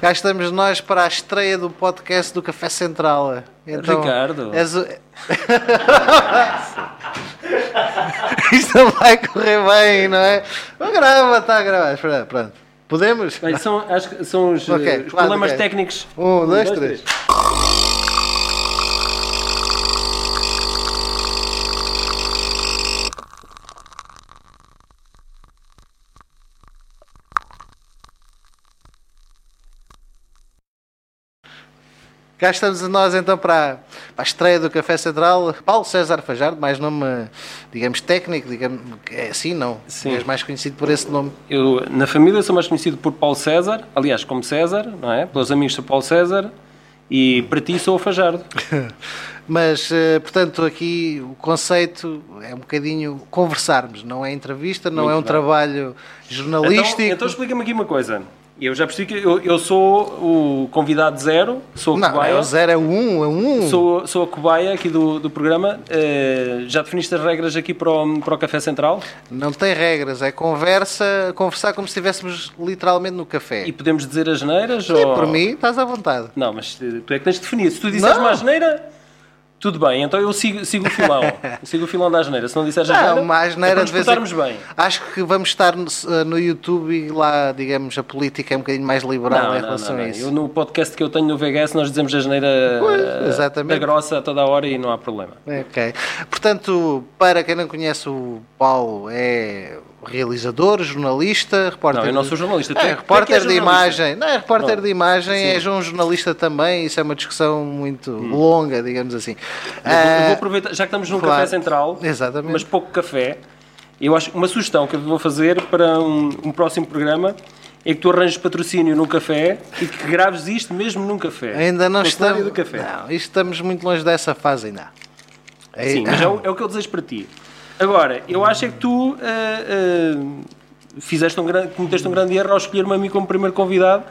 cá estamos nós para a estreia do podcast do Café Central. Então, Ricardo. és o- Isto não vai correr bem, não é? Mas grava, está a gravar. Espera, Pronto. Podemos? Bem, são, acho que são os, Ok, eh, os claro, problemas ok. técnicos. Um, dois, três. Cá estamos nós então para, a estreia do Café Central. Paulo César Fajardo, mais nome, digamos, técnico, digamos, é assim, não? Sim. És mais conhecido por esse nome. Eu, na família, sou mais conhecido por Paulo César, aliás, como César, não é? Pelos amigos sou Paulo César, e para ti sou o Fajardo. Mas, eh, portanto, aqui o conceito é um bocadinho conversarmos, não é entrevista, não Muito é um bem. trabalho jornalístico. Então, então explica-me aqui uma coisa. Eu já percebi que eu, eu sou o convidado zero, sou a não, cobaia. é o zero, é o um, é um. Sou, sou a cobaia aqui do, do programa. Eh, já definiste as regras aqui para o, para o Café Central? Não tem regras, é conversa, conversar como se estivéssemos literalmente no café. E podemos dizer as neiras? Sim, ou... por mim, estás à vontade. Não, mas tu é que tens de definir. Se tu disseres Não. uma asneira, tudo bem. Então eu sigo, sigo o filão. sigo o filão da asneira. Se não disseres asneira, Não, uma é asneira para de vez em bem. Acho que vamos estar no, eh, no YouTube e lá, digamos, a política é um bocadinho mais liberal Não, em relação não, a isso. Eu no podcast que eu tenho no VHS nós dizemos asneira eh, da grossa a toda a hora e não há problema. Ok. Portanto, para quem não conhece o Paulo, é realizador, jornalista, repórter. Não, eu não sou jornalista. É, é- é repórter és de jornalista. imagem. Não, é repórter Pronto. de imagem, é Sim. um jornalista também. Isso é uma discussão muito longa, digamos assim. Hum. Eu vou, eu vou Ah, aproveitar, já que estamos num claro. café central, Exatamente. mas pouco café, eu acho uma sugestão que eu vou fazer para um, um próximo programa é que tu arranjes patrocínio num café e que graves isto mesmo num café. ainda não estamos. do café. Não, estamos muito longe dessa fase ainda. É- Sim, mas é o, é o que eu desejo para ti. Agora, eu acho é que tu ah, ah, fizeste um grande, cometeste um grande erro ao escolher-me a mim como primeiro convidado,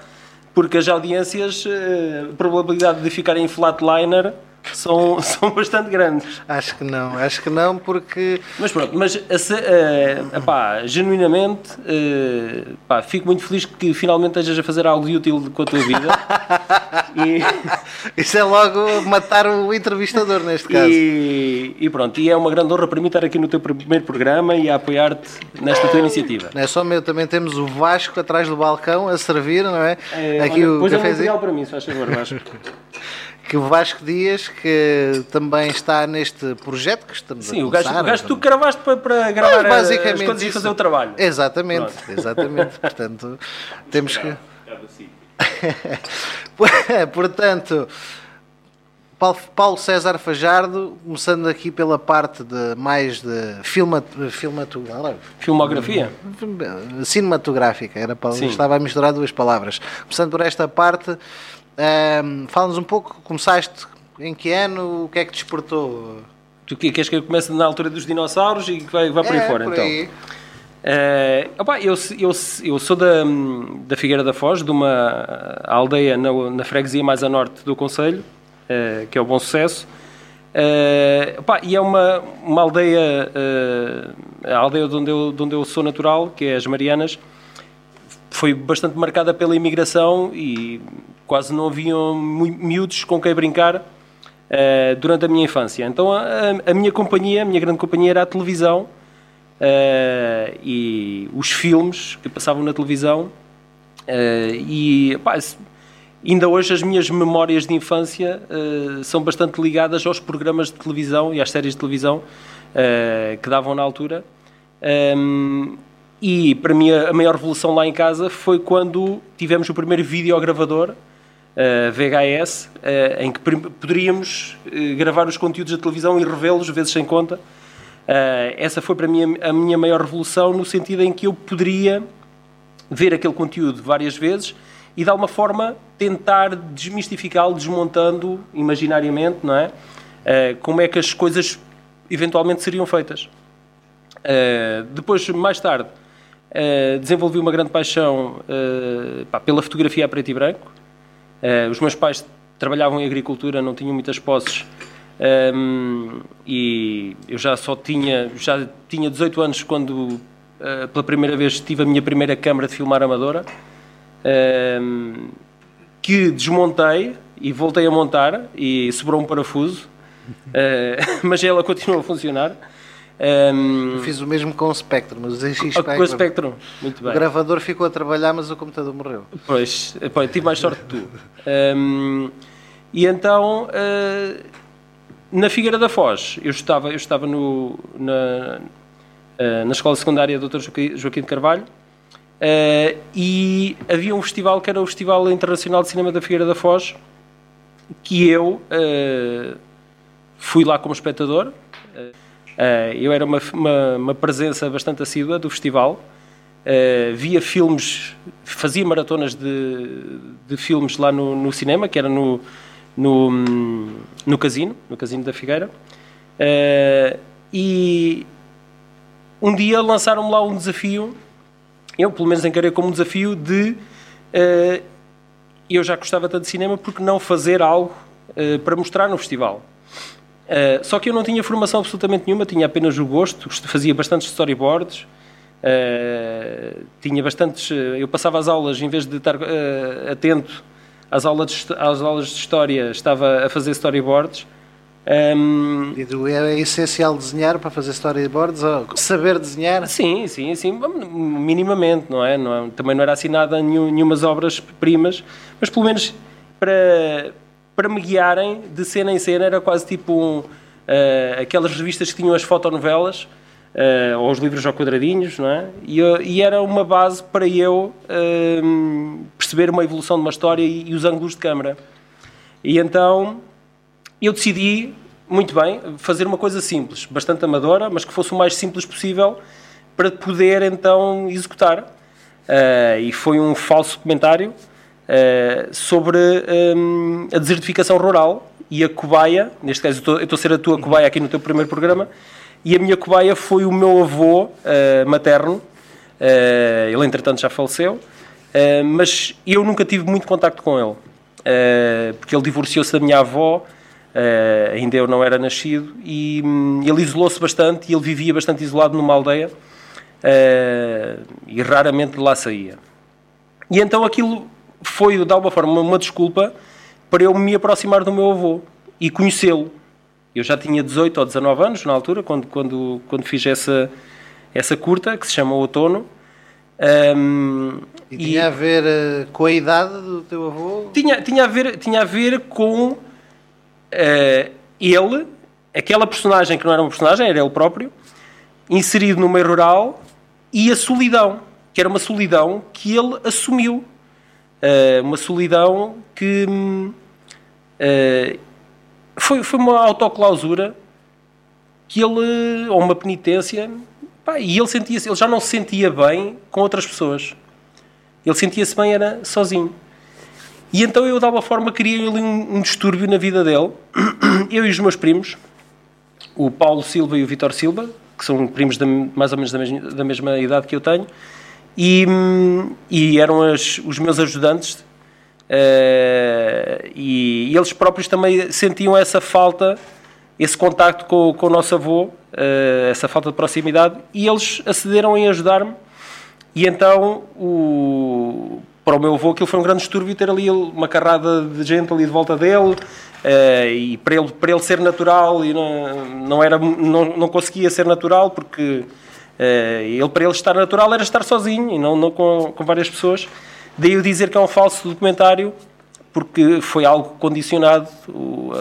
porque as audiências, ah, a probabilidade de ficarem em flatliner são, são bastante grandes. Acho que não, acho que não, porque Mas pronto, mas eh, epá, genuinamente eh, pá, fico muito feliz que finalmente estejas a fazer algo de útil com a tua vida. e, isso é logo matar o entrevistador neste caso. e, e pronto, e é uma grande honra para mim estar aqui no teu primeiro programa e a apoiar-te nesta tua iniciativa. Não é só meu, também temos o Vasco atrás do balcão a servir, não é? Eh, Aqui olha, o um cafezinho. material para mim, se faz favor, Vasco. Que o Vasco Dias, que também está neste projeto que estamos Sim, a começar. o gajo que tu gravaste para, para gravar Mas, as basicamente coisas e isso. fazer o trabalho. Exatamente, exatamente. Portanto, temos que. Portanto, Paulo, César Fajardo, começando aqui pela parte de mais de filma, Filmografia? cinematográfica, era para, estava a misturar duas palavras. Começando por esta parte, ahm, fala-nos um pouco, começaste em que ano, o que é que te despertou? Tu que- queres que eu comece na altura dos dinossauros e que vai, vai por aí É, fora, por então? aí. Eh, opá, eu, eu, eu sou da, da Figueira da Foz, de uma aldeia na, na freguesia mais a norte do Conselho, eh, que é o Bom Sucesso. Eh, opá, e é uma, uma aldeia, eh, a aldeia de onde, eu, de onde eu sou natural, que é as Marianas, foi bastante marcada pela imigração e quase não haviam miúdos com quem brincar eh, durante a minha infância. Então a- a minha companhia, a minha grande companhia era a televisão eh, e os filmes que passavam na televisão eh, e pá, ainda hoje as minhas memórias de infância eh, são bastante ligadas aos programas de televisão e às séries de televisão que davam na altura. Um, e para mim a maior revolução lá em casa foi quando tivemos o primeiro videogravador uh, VHS, uh, em que poderíamos uh, gravar os conteúdos da televisão e revê-los vezes sem conta. Uh, essa foi para mim a, minha maior revolução no sentido em que eu poderia ver aquele conteúdo várias vezes e de alguma forma tentar desmistificá-lo, desmontando imaginariamente, não é? Uh, como é que as coisas eventualmente seriam feitas. Uh, depois, mais tarde, desenvolvi uma grande paixão pela fotografia a preto e branco. Os meus pais trabalhavam em agricultura, não tinham muitas posses. Um, e eu já só tinha, já tinha 18 anos quando uh, pela primeira vez tive a minha primeira câmara de filmar amadora. Um, que desmontei e voltei a montar e sobrou um parafuso, uh, mas ela continua a funcionar. Um, fiz o mesmo com o Spectrum, mas X Spectrum. Com o Spectrum, muito bem. O gravador ficou a trabalhar, mas o computador morreu. Pois, pois tive mais sorte que tu. Um, e então, uh, na Figueira da Foz, eu estava, eu estava no, na, uh, na escola secundária Dr. Joaquim de Carvalho uh, e havia um festival que era o Festival Internacional de Cinema da Figueira da Foz, que eu fui lá como espectador. Uh, eu era uma, uma, uma, presença bastante assídua do festival, uh, via filmes, fazia maratonas de, de filmes lá no, no, cinema, que era no, no, no casino, no casino da Figueira, uh, e um dia lançaram-me lá um desafio, eu pelo menos encarei como um desafio de eu já gostava tanto de cinema, porque não fazer algo para mostrar no festival? Uh, só que eu não tinha formação absolutamente nenhuma, tinha apenas o gosto, fazia bastantes storyboards, uh, tinha bastantes. Eu passava as aulas, em vez de estar uh, atento às aulas, de, às aulas de história, estava a fazer storyboards. Um, é essencial desenhar para fazer storyboards? Saber desenhar? Sim, sim, sim, minimamente, não é? Não é também não era assinada nenhumas obras primas, mas pelo menos para para me guiarem de cena em cena, era quase tipo um, uh, aquelas revistas que tinham as fotonovelas, uh, ou os livros ao quadradinhos, não é? E, e era uma base para eu uh, perceber uma evolução de uma história e, e, os ângulos de câmara. E então eu decidi, muito bem, fazer uma coisa simples, bastante amadora, mas que fosse o mais simples possível para poder então executar. e foi um falso comentário uh, sobre um, a desertificação rural e a cobaia, neste caso eu estou a ser a tua cobaia aqui no teu primeiro programa, e a minha cobaia foi o meu avô uh, materno, uh, ele entretanto já faleceu, mas eu nunca tive muito contacto com ele, porque ele divorciou-se da minha avó, ainda eu não era nascido, e um, ele isolou-se bastante, e ele vivia bastante isolado numa aldeia, e raramente de lá saía. E então aquilo foi, de alguma forma, uma desculpa para eu me aproximar do meu avô e conhecê-lo. Eu já tinha 18 ou 19 anos na altura, quando, quando, quando fiz essa, essa curta, que se chama Outono. Um, e tinha e, a ver uh, com a idade do teu avô? Tinha, tinha, a, ver, tinha a ver com uh, ele, aquela personagem que não era uma personagem, era ele próprio, inserido no meio rural, e a solidão, que era uma solidão que ele assumiu uh, uma solidão que uh, foi, foi uma autoclausura que ele, ou uma penitência, pá, e ele sentia ele já não se sentia bem com outras pessoas. Ele sentia-se bem, era sozinho. E então eu, de alguma forma, criei ali um, um distúrbio na vida dele. Eu e os meus primos, o Paulo Silva e o Vitor Silva, que são primos de, mais ou menos da mesma, da mesma idade que eu tenho, e, e eram as, os meus ajudantes uh, e, e, eles próprios também sentiam essa falta, esse contacto com, com o nosso avô, uh, essa falta de proximidade e eles acederam em ajudar-me e então o, para o meu avô aquilo foi um grande distúrbio ter ali uma carrada de gente ali de volta dele uh, e para ele, para ele ser natural e não, não, era, não, não conseguia ser natural porque ele, para ele estar natural era estar sozinho e não, não com, com várias pessoas. Daí eu dizer que é um falso documentário, porque foi algo condicionado,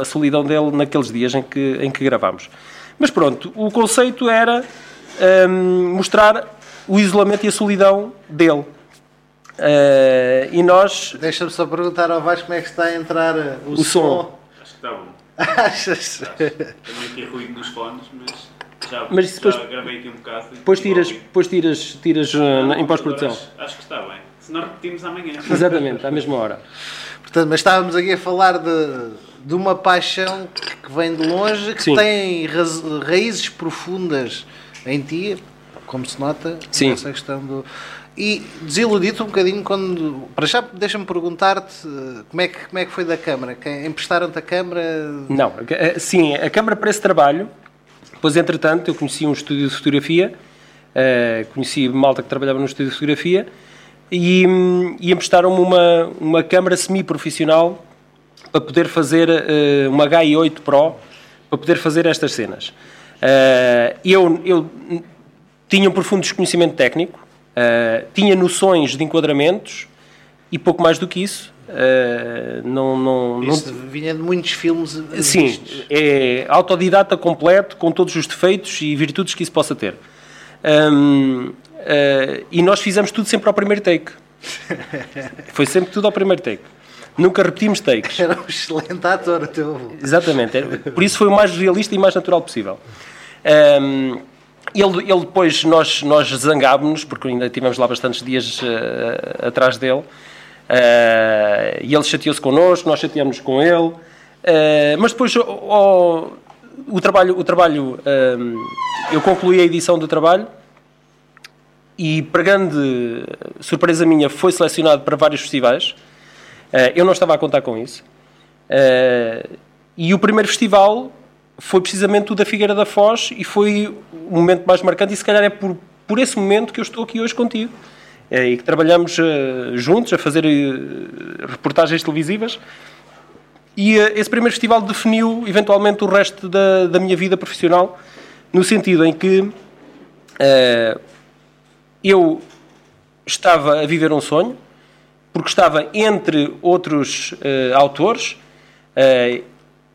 a solidão dele naqueles dias em que, em que gravámos. Mas pronto, o conceito era um, mostrar o isolamento e a solidão dele. Uh, e nós. Deixa-me só perguntar ao Vasco como é que está a entrar o, o som. som. Acho que está bom. Achas? Também tem ruído nos fones, mas. Já, mas depois, já gravei aqui um bocado. Depois tiras, depois tiras, tiras uh, em pós-produção. Acho, acho, que está bem. Se nós repetimos amanhã. Exatamente, à mesma hora. Portanto, mas estávamos aqui a falar de, de uma paixão que vem de longe, que Sim. tem raízes profundas em ti, como se nota, Sim. essa questão do. E desiludido um bocadinho quando. Para já, deixa-me perguntar-te uh, como, é que, como é que foi da Câmara? Emprestaram-te a Câmara? Não, sim, a Câmara para esse trabalho depois, entretanto, eu conheci um estúdio de fotografia, uh, conheci malta que trabalhava no estúdio de fotografia, e, e emprestaram-me uma, uma câmara semi-profissional para poder fazer uh, uma HI8 Pro, para poder fazer estas cenas. Uh, eu, eu tinha um profundo desconhecimento técnico, uh, tinha noções de enquadramentos e pouco mais do que isso. Uh, não, não, isso não... vinha de muitos filmes. Sim, é autodidata completo, com todos os defeitos e virtudes que isso possa ter. Um, uh, e nós fizemos tudo sempre ao primeiro take. Foi sempre tudo ao primeiro take. Nunca repetimos takes. Era um excelente ator, o teu avô. Exatamente. Por isso foi o mais realista e mais natural possível. Um, ele, ele depois, nós, nós zangámos-nos, porque ainda tivemos lá bastantes dias uh, atrás dele, uh, e ele chateou-se connosco, nós chateámos com ele, uh, mas depois oh, o trabalho, o trabalho eu concluí a edição do trabalho, e para grande surpresa minha foi selecionado para vários festivais, eu não estava a contar com isso, e o primeiro festival foi precisamente o da Figueira da Foz e foi o momento mais marcante e se calhar é por, por esse momento que eu estou aqui hoje contigo. É, e que trabalhamos juntos a fazer reportagens televisivas. E esse primeiro festival definiu eventualmente o resto da, da minha vida profissional no sentido em que eu estava a viver um sonho porque estava entre outros autores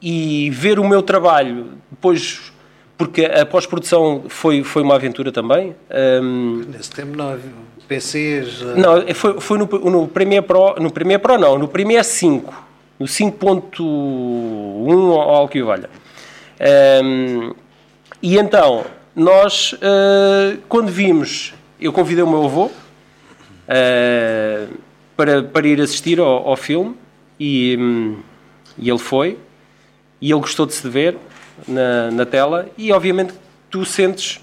e ver o meu trabalho depois porque a pós-produção foi, foi uma aventura também. Um, Nesse tempo não havia PCs. Uh... Não, foi, foi no, no Premiere Pro, no Premiere Pro não, no Premiere 5, no 5.1 ou algo que valha. Um, e então, nós, uh, quando vimos, eu convidei o meu avô uh, para, para ir assistir ao, ao filme e, um, e ele foi e ele gostou de se ver na, na tela e obviamente tu sentes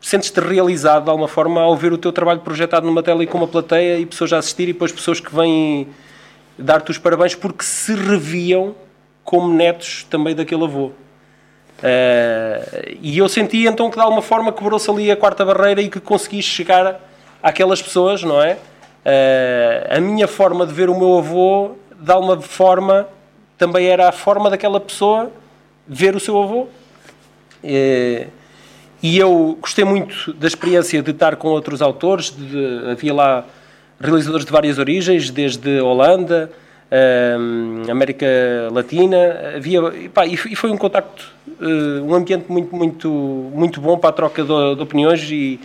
sentes-te realizado de alguma forma ao ver o teu trabalho projetado numa tela e com uma plateia e pessoas a assistir e depois pessoas que vêm dar-te os parabéns porque se reviam como netos também daquele avô. Uh, e eu senti então que de alguma forma quebrou-se ali a quarta barreira e que consegui chegar àquelas pessoas, não é? Uh, a minha forma de ver o meu avô, de alguma forma, também era a forma daquela pessoa ver o seu avô. E, e eu gostei muito da experiência de estar com outros autores, de, havia lá realizadores de várias origens, desde Holanda, um, América Latina, havia, e, pá, e foi um contacto, uh, um ambiente muito, muito, muito bom para a troca de, de opiniões e,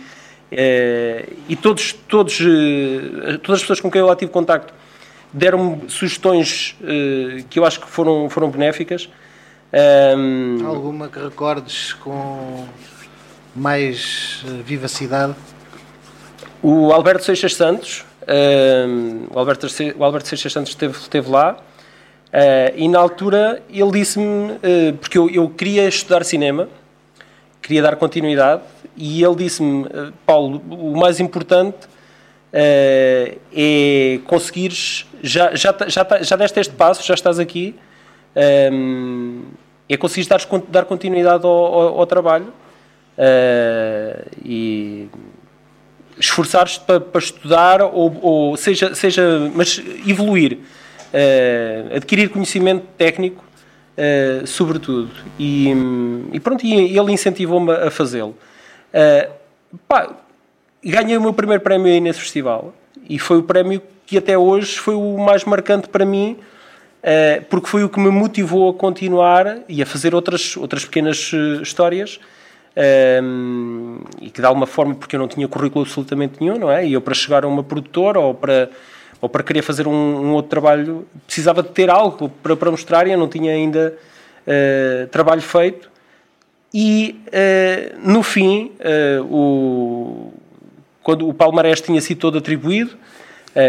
uh, e todos, todos, uh, todas as pessoas com quem eu lá tive contacto deram-me sugestões uh, que eu acho que foram, foram benéficas. Um, Alguma que recordes com mais uh, vivacidade? O Alberto Seixas Santos, o, Alberto, o Alberto Seixas Santos esteve, esteve lá. Uh, e na altura ele disse-me, porque eu, eu queria estudar cinema, queria dar continuidade, e ele disse-me, Paulo, o mais importante uh, é conseguires, já, já, já, já deste este passo, já estás aqui, um, é conseguires dar, dar continuidade ao, ao, ao trabalho. Uh, e esforçares-te para, para, estudar ou, ou, seja, seja, mas evoluir, uh, adquirir conhecimento técnico, uh, sobretudo. E, e, pronto, e ele incentivou-me a fazê-lo. Uh, ganhei o meu primeiro prémio aí nesse festival e foi o prémio que até hoje foi o mais marcante para mim porque foi o que me motivou a continuar e a fazer outras, outras pequenas histórias um, e que de alguma forma, porque eu não tinha currículo absolutamente nenhum, não é? E eu para chegar a uma produtora ou para, ou para querer fazer um, um outro trabalho precisava de ter algo para, para mostrar e eu não tinha ainda uh, trabalho feito e no fim o quando o palmarés tinha sido todo atribuído,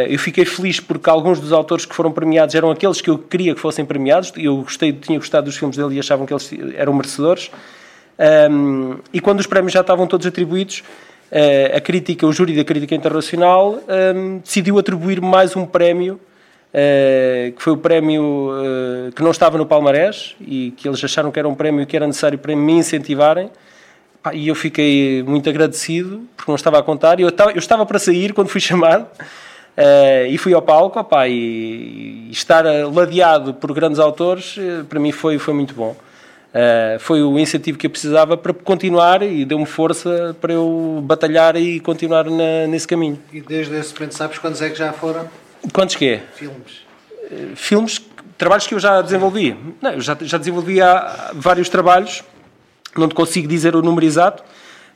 eu fiquei feliz porque alguns dos autores que foram premiados eram aqueles que eu queria que fossem premiados. Eu gostei, tinha gostado dos filmes dele e achavam que eles eram merecedores. Um, e quando os prémios já estavam todos atribuídos, uh, a crítica, o júri da crítica internacional um, decidiu atribuir mais um prémio, uh, que foi o prémio uh, que não estava no palmarés e que eles acharam que era um prémio que era necessário para me incentivarem. E eu fiquei muito agradecido, porque não estava a contar. Eu eu estava para sair quando fui chamado. Uh, e fui ao palco opa, e, e, estar ladeado por grandes autores, para mim foi, foi muito bom. Uh, foi o incentivo que eu precisava para continuar e deu-me força para eu batalhar e continuar na, nesse caminho. E desde esse momento sabes quantos é que já foram? Quantos que é? Filmes. filmes, trabalhos que eu já desenvolvi. Não, eu já, já desenvolvi há vários trabalhos, não te consigo dizer o número exato.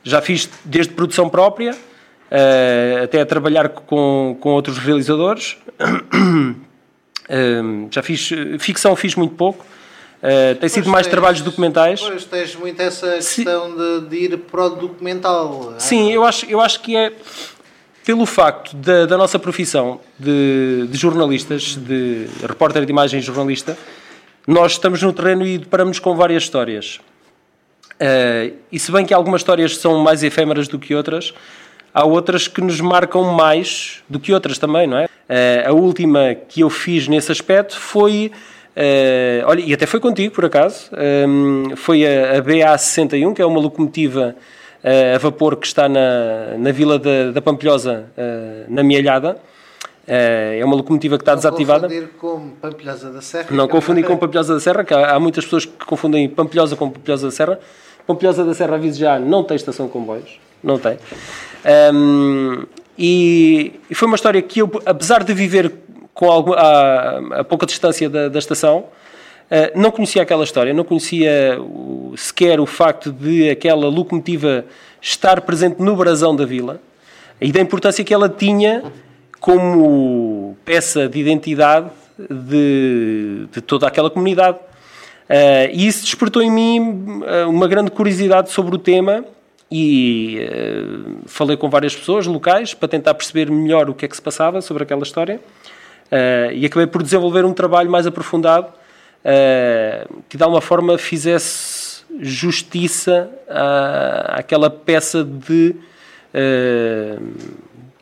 Já fiz desde produção própria, uh, até a trabalhar com, com outros realizadores. uh, já fiz ficção, fiz muito pouco. Uh, tem sido mais tens, trabalhos documentais. Pois tens muito essa questão de, de, ir para o documental. Sim, eu acho, eu acho que é pelo facto da, da nossa profissão de, de, jornalistas, de repórter de imagem jornalista, nós estamos no terreno e deparamos com várias histórias. Uh, e se bem que algumas histórias são mais efêmeras do que outras, há outras que nos marcam mais do que outras também, não é? Uh, a última que eu fiz nesse aspecto foi. Uh, olha, e até foi contigo, por acaso. Um, foi a, a BA61, que é uma locomotiva uh, a vapor que está na, na vila da, da Pampilhosa, na Mielhada. é uma locomotiva que está não desativada. Não confundir com Pampilhosa da Serra. Não confundir com Pampilhosa da Serra, que há, há, muitas pessoas que confundem Pampilhosa com Pampilhosa da Serra. Pampilhosa da Serra, aviso já, não tem estação de comboios. Não tem. Um, e, e, foi uma história que eu, apesar de viver com a, a pouca distância da, da estação, uh, não conhecia aquela história, não conhecia o, sequer o facto de aquela locomotiva estar presente no brasão da vila e da importância que ela tinha como peça de identidade de, de toda aquela comunidade. Uh, e isso despertou em mim eh, uma grande curiosidade sobre o tema e uh, falei com várias pessoas locais para tentar perceber melhor o que é que se passava sobre aquela história uh, e acabei por desenvolver um trabalho mais aprofundado uh, que de alguma forma fizesse justiça à, àquela peça de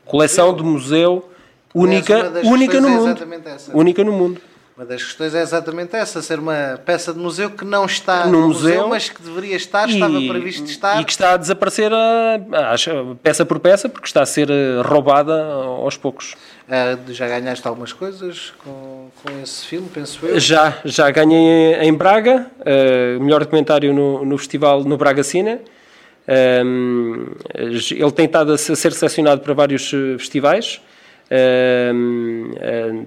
coleção do museu única, única no mundo. Única no mundo. Uma das questões é exatamente essa, ser uma peça de museu que não está no, museu, museu, mas que deveria estar, e, estava previsto estar. E que está a desaparecer a, a, peça por peça, porque está a ser eh, roubada aos poucos. Uh, já ganhaste algumas coisas com, com esse filme, penso eu? Já, já ganhei em Braga, uh, melhor documentário no, no festival no Braga Cine. Um, ele tem estado a ser selecionado para vários festivais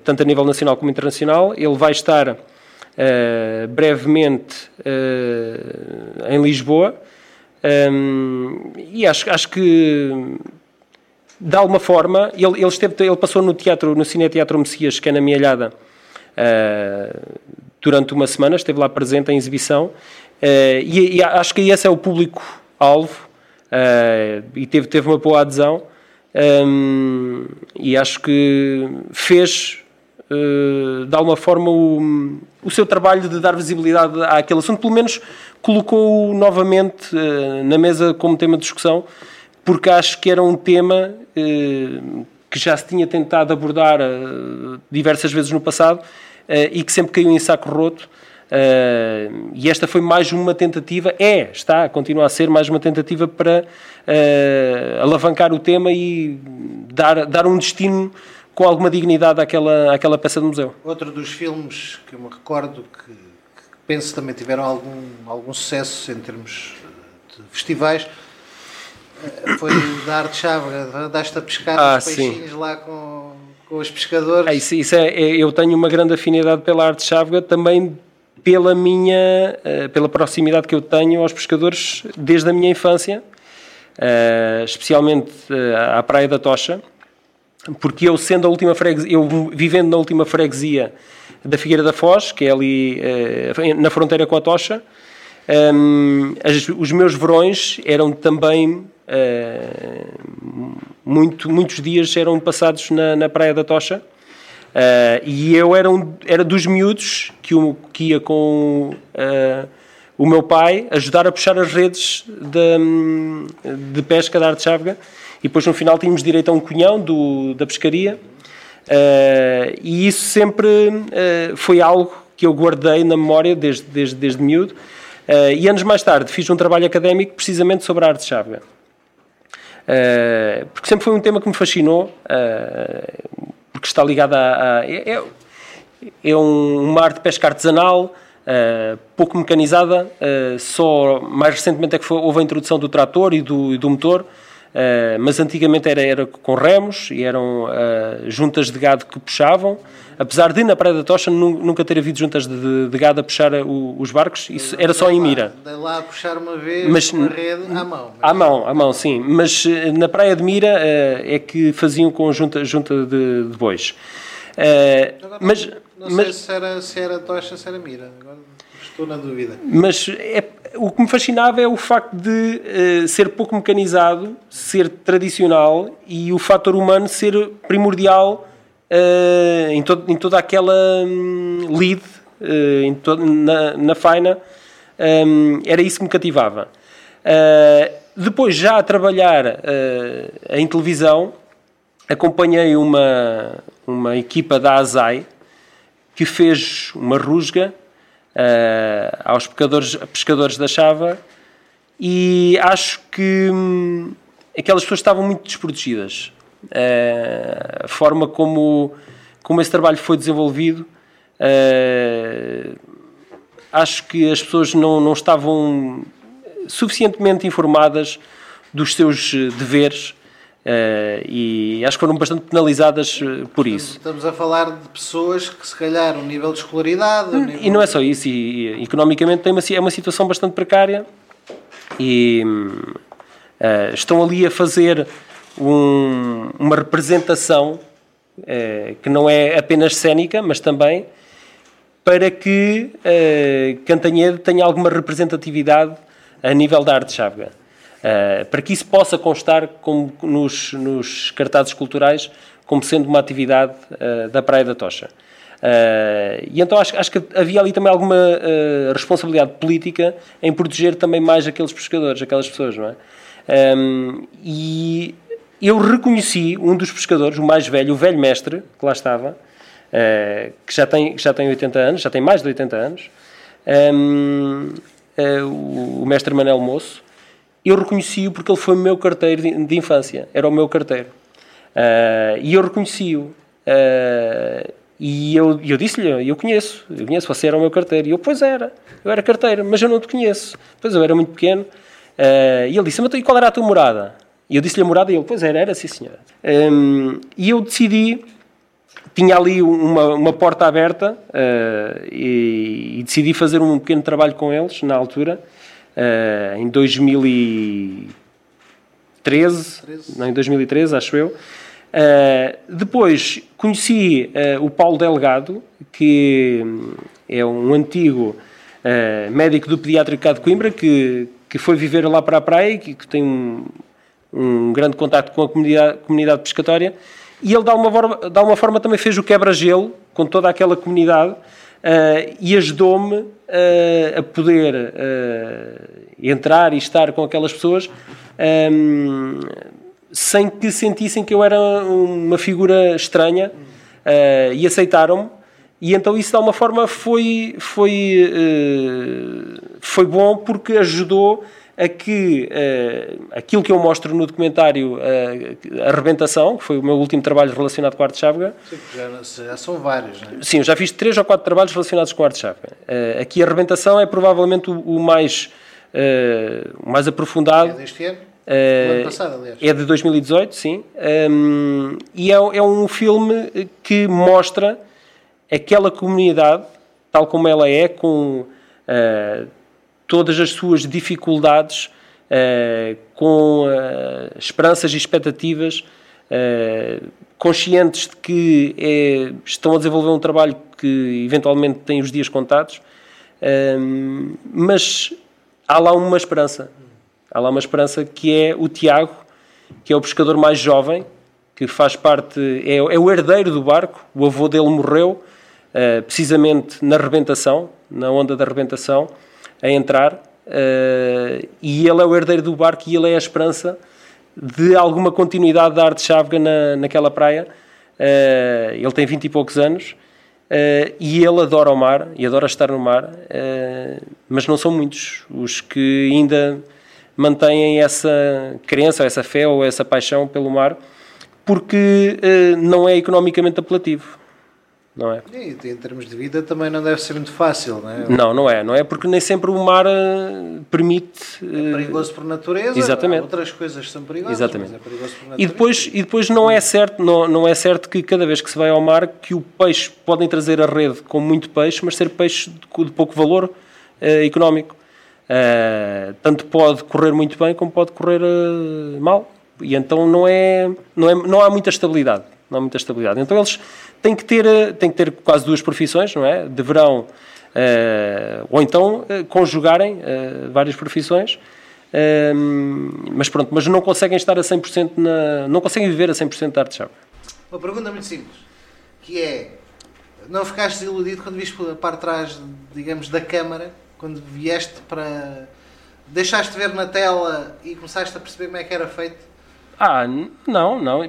tanto a nível nacional como internacional. Ele vai estar uh, brevemente uh, em Lisboa e acho, acho que de alguma forma ele, ele, esteve, ele passou no teatro, no Cine Teatro Messias, que é na Mielhada, uh, durante uma semana, esteve lá presente em exibição e, e, acho que esse é o público-alvo e teve, teve uma boa adesão. Um, e acho que fez uh, de alguma forma o, o seu trabalho de dar visibilidade àquele assunto, pelo menos colocou-o novamente uh, na mesa como tema de discussão, porque acho que era um tema uh, que já se tinha tentado abordar diversas vezes no passado e que sempre caiu em saco roto. Uh, e esta foi mais uma tentativa, é, está, continua a ser mais uma tentativa para uh, alavancar o tema e dar, dar um destino com alguma dignidade àquela, àquela peça de museu. Outro dos filmes que eu me recordo que, que penso também tiveram algum, algum sucesso em termos de festivais eh, foi o da Arte Chávega, daste a pescar ah, os peixinhos sim. lá com, com os pescadores. É, isso, isso é, é, eu tenho uma grande afinidade pela Arte Chávega também pela minha eh, pela proximidade que eu tenho aos pescadores desde a minha infância, eh, especialmente eh, à Praia da Tocha, porque eu sendo a última freguesia, eu vivendo na última freguesia da Figueira da Foz, que é ali na fronteira com a Tocha, os meus verões eram também muito, muitos dias eram passados na, na Praia da Tocha Uh, e eu era, um, era dos miúdos que, que ia com uh, o meu pai ajudar a puxar as redes de, de pesca da Arte Chávega. E depois no final tínhamos direito a um cunhão do, da pescaria. Uh, e isso sempre foi algo que eu guardei na memória desde, desde, desde miúdo. E anos mais tarde fiz um trabalho académico precisamente sobre a Arte Chávega. Porque sempre foi um tema que me fascinou porque está ligada a. a é, é, mar de pesca artesanal, Uh, pouco mecanizada, uh, só mais recentemente é que foi, houve a introdução do trator e do, e do motor, mas antigamente era, era com remos e eram uh, juntas de gado que puxavam. Apesar de na Praia da Tocha nunca ter havido juntas de, de gado a puxar o, os barcos, isso era só em Mira. Dei lá a puxar uma vez mas, uma rede à mão. Mas... À mão, à mão, sim. Mas eh, na Praia de Mira é que faziam com junta, junta de, de bois. Mas, não mas, sei se era, se era Tocha, se era Mira. Agora estou na dúvida. Mas é, o que me fascinava é o facto de uh, ser pouco mecanizado, ser tradicional e o fator humano ser primordial uh, em, todo, em, toda aquela um, lead, uh, em todo, na, na faina. Um, era isso que me cativava. depois, já a trabalhar em televisão, acompanhei uma, uma equipa da ASAI que fez uma rusga uh, aos pescadores, pescadores da Chava e acho que hum, aquelas pessoas estavam muito desprotegidas. Uh, a forma como, como esse trabalho foi desenvolvido, uh, acho que as pessoas não, não estavam suficientemente informadas dos seus deveres e acho que foram bastante penalizadas uh, por isso. Estamos a falar de pessoas que, se calhar, o nível de escolaridade. Hum, nível... E não é só isso, e, e economicamente tem uma, é uma situação bastante precária e uh, estão ali a fazer um, uma representação que não é apenas cénica, mas também para que uh, Cantanhede tenha alguma representatividade a nível da arte chávega. Uh, para que isso possa constar como nos, nos, cartazes culturais como sendo uma atividade uh, da Praia da Tocha. Uh, e então acho, acho, que havia ali também alguma responsabilidade política em proteger também mais aqueles pescadores, aquelas pessoas, não é? Um, e eu reconheci um dos pescadores, o mais velho, o velho mestre, que lá estava, que já tem, já tem 80 anos, já tem mais de 80 anos, um, o, o mestre Manel Moço, eu reconheci-o porque ele foi o meu carteiro de, de infância, era o meu carteiro. Uh, e eu reconheci-o. Uh, e eu, eu disse-lhe, eu conheço, eu conheço, você era o meu carteiro. E eu, pois era, eu era carteiro, mas eu não te conheço. Pois eu era muito pequeno. Uh, e ele disse, mas e qual era a tua morada? E eu disse-lhe a morada e ele, pois era, era sim senhora. Um, e eu decidi, tinha ali uma, uma porta aberta e, e decidi fazer um pequeno trabalho com eles na altura uh, em 2013, não, em 2013, acho eu. Uh, depois conheci uh, o Paulo Delgado, que é um antigo médico do Pediátrico cá de Coimbra, que, que foi viver lá para a praia, que, que tem um, um grande contato com a comunidade, comunidade pescatória, e ele, de alguma forma, de alguma forma também fez o quebra-gelo com toda aquela comunidade, Uh, e ajudou-me uh, a poder uh, entrar e estar com aquelas pessoas um, sem que sentissem que eu era uma figura estranha e aceitaram-me. E então isso de alguma forma foi, foi, foi bom porque ajudou a que uh, aquilo que eu mostro no documentário uh, A Rebentação, que foi o meu último trabalho relacionado com a arte chávega. Sim, já, já, são vários, não é? Sim, já fiz três ou quatro trabalhos relacionados com a arte chávega. Uh, aqui A Rebentação é provavelmente o, o mais, o mais aprofundado. É deste ano? Ano passado, aliás. É de 2018, sim. Um, e é, é um filme que mostra aquela comunidade, tal como ela é, com uh, todas as suas dificuldades, uh, com uh, esperanças e expectativas, uh, conscientes de que é, estão a desenvolver um trabalho que eventualmente tem os dias contados, mas há lá uma esperança. Há lá uma esperança que é o Tiago, que é o pescador mais jovem, que faz parte, é, é o herdeiro do barco, o avô dele morreu, precisamente na rebentação, na onda da rebentação, a entrar uh, e ele é o herdeiro do barco e ele é a esperança de alguma continuidade da arte chávega na, naquela praia. Uh, ele tem vinte e poucos anos uh, e ele adora o mar e adora estar no mar, mas não são muitos os que ainda mantêm essa crença, essa fé ou essa paixão pelo mar, porque não é economicamente apelativo não é? E em termos de vida também não deve ser muito fácil, não é? Não, não é, não é porque nem sempre o mar eh, permite. É perigoso por natureza, exatamente. outras coisas são perigosas, exatamente. é perigoso por natureza. E depois, e depois não é certo, não, não é certo que cada vez que se vai ao mar que o peixe podem trazer a rede com muito peixe, mas ser peixe de, de pouco valor uh, económico. Uh, tanto pode correr muito bem como pode correr uh, mal. E então não é, não é, não há muita estabilidade, não há muita estabilidade. Então eles tem que ter, eh, tem que ter quase duas profissões, não é? Deverão, uh, ou então, uh, conjugarem uh, várias profissões, mas pronto, mas não conseguem estar a 100% na, não conseguem viver a 100% da arte-chave. Uma pergunta muito simples, que é, não ficaste iludido quando viste para trás, digamos, da câmara, quando vieste para... Deixaste ver na tela e começaste a perceber como é que era feito? Ah, não, não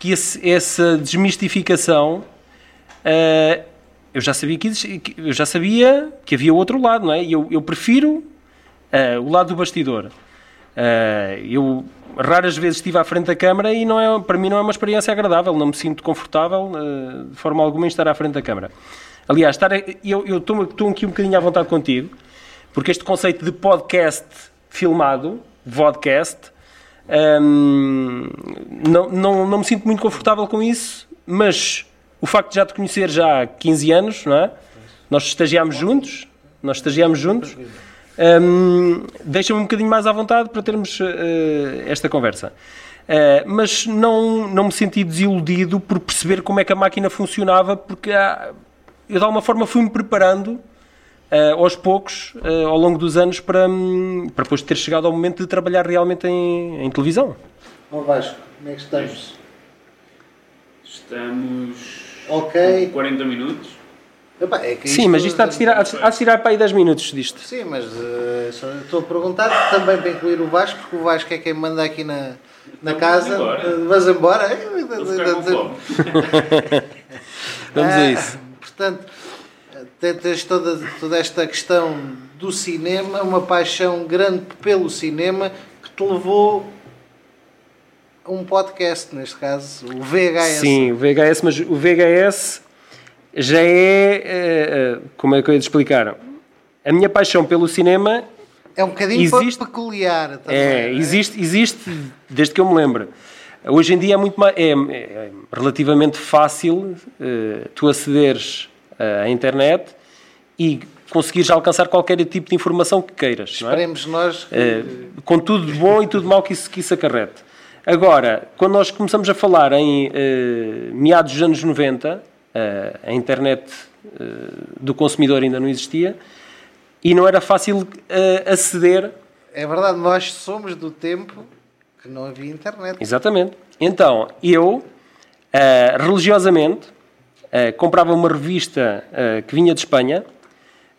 porque esse, essa desmistificação uh, eu já sabia que eu já sabia que havia outro lado, não é? Eu, eu prefiro uh, o lado do bastidor. Uh, eu raras vezes estive à frente da câmara e não é, para mim não é uma experiência agradável, não me sinto confortável de forma alguma em estar à frente da câmara. Aliás, estar, eu, eu estou aqui um bocadinho à vontade contigo, porque este conceito de podcast filmado, vodcast, um, não, não, não me sinto muito confortável com isso, mas o facto de já te conhecer já há 15 anos, não é? Nós estagiámos juntos, nós estagiámos juntos, um, deixa-me um bocadinho mais à vontade para termos uh, esta conversa. Uh, mas não, não me senti desiludido por perceber como é que a máquina funcionava, porque há, eu de alguma forma fui-me preparando uh, aos poucos, uh, ao longo dos anos, para, um, para depois ter chegado ao momento de trabalhar realmente em, em televisão. Ó Vasco, como é que estamos? Estamos ok. com 40 minutos. Epá, é Sim, mas isto há de, tirar, há de tirar para aí 10 minutos disto. Sim, mas uh, estou a perguntar também para incluir o Vasco, porque o Vasco é quem manda aqui na, na casa. Embora. Vas embora? Vamos a isso. Tens toda, toda esta questão do cinema, uma paixão grande pelo cinema que te levou a um podcast, neste caso, o VHS. Sim, o VHS, mas o VHS já é, é, é, como é que eu ia te explicar? A minha paixão pelo cinema é um bocadinho existe, peculiar. Também, é, é, existe, existe desde que eu me lembro. Hoje em dia é muito mais, é, é relativamente fácil uh, tu acederes à internet e conseguires alcançar qualquer tipo de informação que queiras. Esperemos é? nós. Que... Uh, com tudo de bom e tudo de mau que isso, que isso acarrete. Agora, quando nós começamos a falar em uh, meados dos anos 90, uh, eh, a internet do consumidor ainda não existia e não era fácil aceder. É verdade, nós somos do tempo que não havia internet. Exatamente. Então, eu, religiosamente, comprava uma revista que vinha de Espanha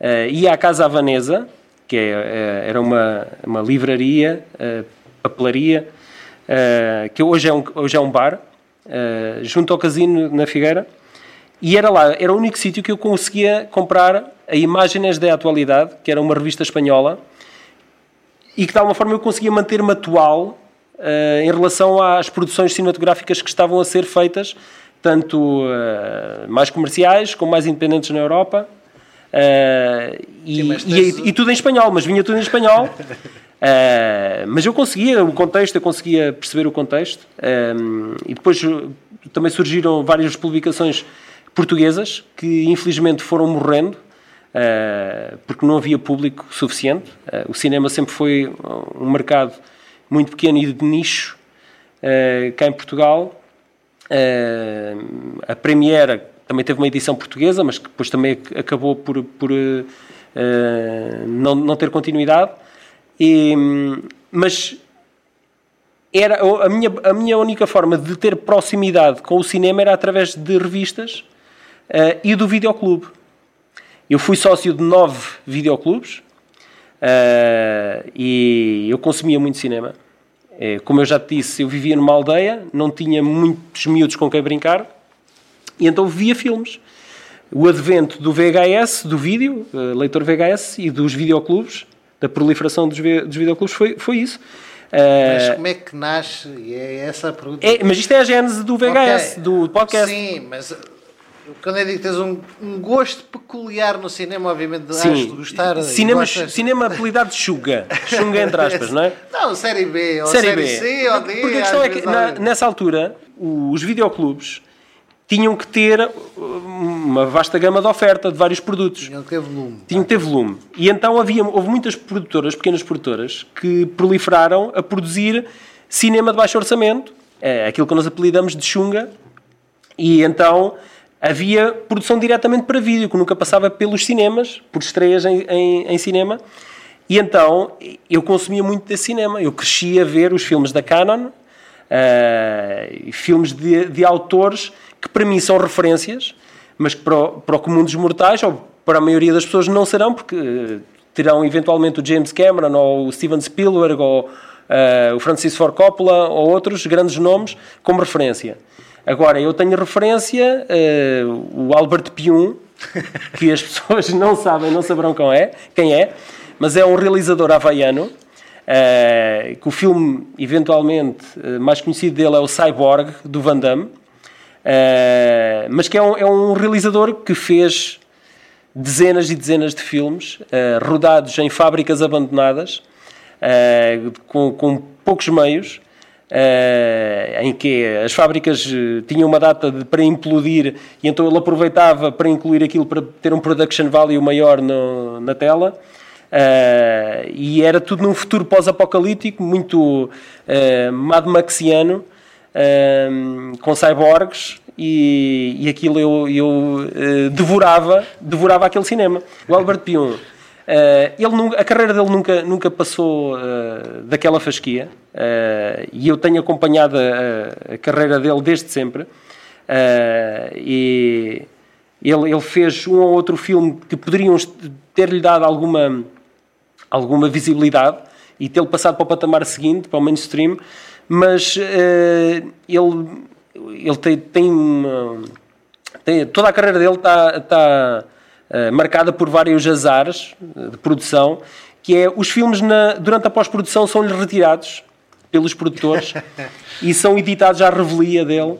uh, ia à Casa Havanesa, que é, uh, era uma, uma livraria, uh, papelaria, que hoje é um, hoje é um bar, junto ao casino na Figueira, e era lá, era o único sítio que eu conseguia comprar a Imagens da Atualidade, que era uma revista espanhola, e que de alguma forma eu conseguia manter-me atual uh, em relação às produções cinematográficas que estavam a ser feitas, tanto uh, mais comerciais como mais independentes na Europa, Uh, e, Sim, e, e, tudo em espanhol, mas vinha tudo em espanhol. Uh, mas eu conseguia o contexto, eu conseguia perceber o contexto. Um, e depois também surgiram várias publicações portuguesas que infelizmente foram morrendo. Uh, porque não havia público suficiente. o cinema sempre foi um mercado muito pequeno e de nicho cá em Portugal. A Premiere também teve uma edição portuguesa, mas que depois também acabou por, por uh, não, não ter continuidade. E, mas era a minha, a minha única forma de ter proximidade com o cinema era através de revistas uh, e do videoclube. Eu fui sócio de nove videoclubes uh, e eu consumia muito cinema. Como eu já te disse, eu vivia numa aldeia, não tinha muitos miúdos com quem brincar e então via filmes. O advento do VHS, do vídeo, uh, leitor VHS e dos videoclubes, da proliferação dos, dos videoclubes, foi, foi isso. Mas como é que nasce? E é essa a pergunta. É, mas isto é a gênese do VHS, okay. do podcast. Sim, mas quando digo que tens um, um, gosto peculiar no cinema, obviamente Sim. de gostar. Cinema, gostas... cinema apelidado de Xunga. Xunga entre aspas, não é? Não, série B, ou série, série B. C, ou D. Porque a questão é que na, nessa altura os videoclubes tinham que ter uma vasta gama de oferta de vários produtos. Tinham que ter volume. Tinham que ter volume. E então havia, houve muitas produtoras, pequenas produtoras, que proliferaram a produzir cinema de baixo orçamento, é aquilo que nós apelidamos de chunga, e então havia produção diretamente para vídeo, que nunca passava pelos cinemas, por estreias em, em, em cinema, e então eu consumia muito desse cinema. Eu crescia a ver os filmes da Canon, uh, filmes de, de autores que para mim são referências, mas que para o, para o comum dos mortais, ou para a maioria das pessoas, não serão, porque uh, terão eventualmente o James Cameron, ou o Steven Spielberg, ou uh, o Francis Ford Coppola, ou outros grandes nomes como referência. Agora, eu tenho referência, uh, o Albert Pium, que as pessoas não sabem, não saberão quem é, quem é mas é um realizador havaiano, uh, que o filme, eventualmente, uh, mais conhecido dele é o Cyborg, do Van Damme, mas que é um, é um, realizador que fez dezenas e dezenas de filmes rodados em fábricas abandonadas com, com, poucos meios em que as fábricas tinham uma data de, para implodir e então ele aproveitava para incluir aquilo para ter um production value maior no, na tela e era tudo num futuro pós-apocalíptico muito Mad Maxiano com cyborgs e, e aquilo eu, eu uh, devorava, devorava aquele cinema. O Albert Pion, uh, ele, a carreira dele nunca, nunca passou uh, daquela fasquia e eu tenho acompanhado a, a, carreira dele desde sempre. e ele, ele fez um ou outro filme que poderiam ter-lhe dado alguma, alguma visibilidade e tê-lo passado para o patamar seguinte, para o mainstream, mas uh, ele, ele tem, tem, uma, tem, toda a carreira dele está, está marcada por vários azares de produção, que é os filmes na, durante a pós-produção são-lhe retirados pelos produtores e são editados à revelia dele.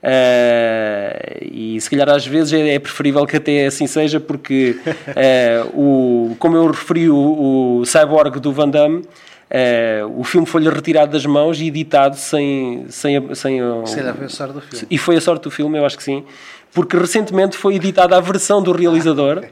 Uh, e se calhar às vezes é, é, preferível que até assim seja, porque uh, o, como eu referi, o, o Cyborg do Van Damme Uh, o filme foi-lhe retirado das mãos e editado sem. sem, sem foi a sorte do filme. E foi a sorte do filme, eu acho que sim. Porque recentemente foi editada a versão do realizador.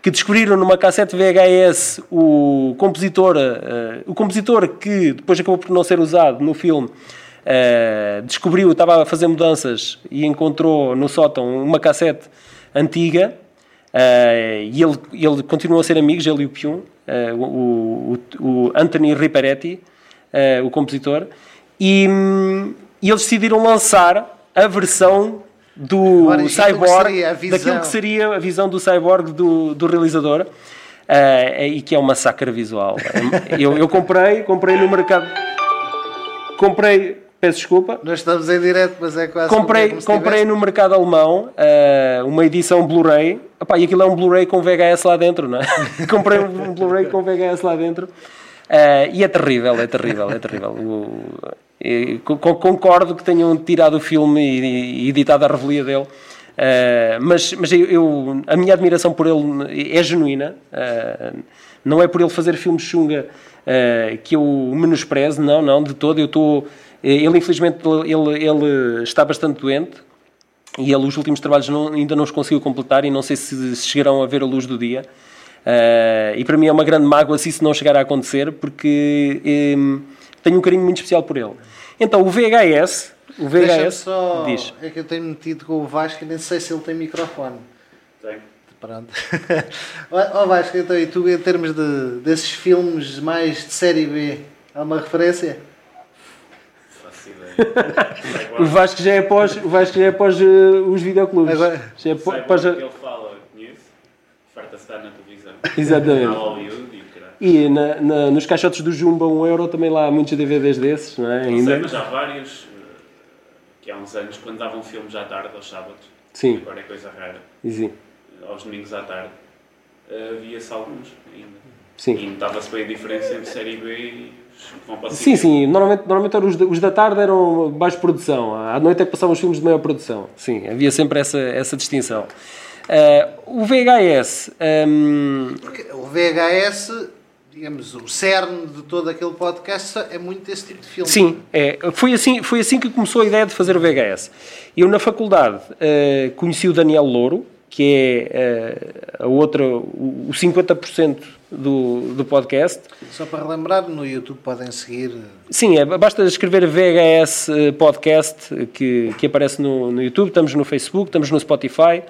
que descobriram numa cassete VHS o compositor, uh, o compositor que depois acabou por não ser usado no filme, uh, descobriu, estava a fazer mudanças e encontrou no sótão uma cassete antiga uh, e ele, ele continuou a ser amigos, ele e o Pion, uh, o, o, Anthony Riparetti, o compositor, e, um, e, eles decidiram lançar a versão do Agora, Cyborg, que daquilo que seria a visão do Cyborg do, do realizador, uh, e que é um massacre visual. eu, eu comprei, comprei no mercado, comprei Peço desculpa. Nós estamos em direto, mas é quase. Comprei, comprei no mercado alemão uh, uma edição Blu-ray. E aquilo é um Blu-ray com VHS lá dentro, não é? comprei um Blu-ray com VHS lá dentro. Uh, e é terrível, é terrível, é terrível. O, concordo que tenham tirado o filme e, editado a revelia dele. Uh, mas mas eu, eu, a minha admiração por ele é genuína. Uh, não é por ele fazer filmes chunga uh, que eu menosprezo, não, não, de todo. Eu estou. Ele, infelizmente, ele, ele está bastante doente e ele, os últimos trabalhos não, ainda não os conseguiu completar e não sei se, se chegarão a ver a luz do dia. Uh, e para mim é uma grande mágoa se isso não chegar a acontecer, porque um, tenho um carinho muito especial por ele. Então, o VHS. O VHS só, diz. É que eu tenho metido com o Vasco e nem sei se ele tem microfone. Tem. Pronto. Ó oh, Vasco, então, e tu, em termos de, desses filmes mais de série B, há uma referência? o Vasco já é após, o Vasco já é após uh, os videoclubes. Agora, já é após, que ele fala, conheço. Farta-se estar na televisão. Exatamente. Na Hollywood e na, na, nos caixotes do Jumba 1 euro também lá há muitos DVDs desses, não é? Não Ainda. sei, mas há vários eh, que há uns anos, quando davam filmes à tarde, aos sábados, Sim. agora é coisa rara, Sim. aos domingos à tarde, eh, havia-se alguns ainda. Sim. E notava-se bem a diferença entre série B e Sim, sim. Normalmente, normalmente os, os da tarde eram baixa produção. À noite é que passavam os filmes de maior produção. Sim, havia sempre essa, essa distinção. Uh, o VHS. Um... Porque o VHS, digamos, o cerne de todo aquele podcast é muito esse tipo de filme. Sim, é, foi, assim, foi assim que começou a ideia de fazer o VHS. Eu, na faculdade, uh, conheci o Daniel Louro, que é uh, a outra, o 50% do, do podcast. Só para relembrar, no YouTube podem seguir. Sim, é, basta escrever VHS eh, Podcast que, que aparece no, no YouTube, estamos no Facebook, estamos no Spotify,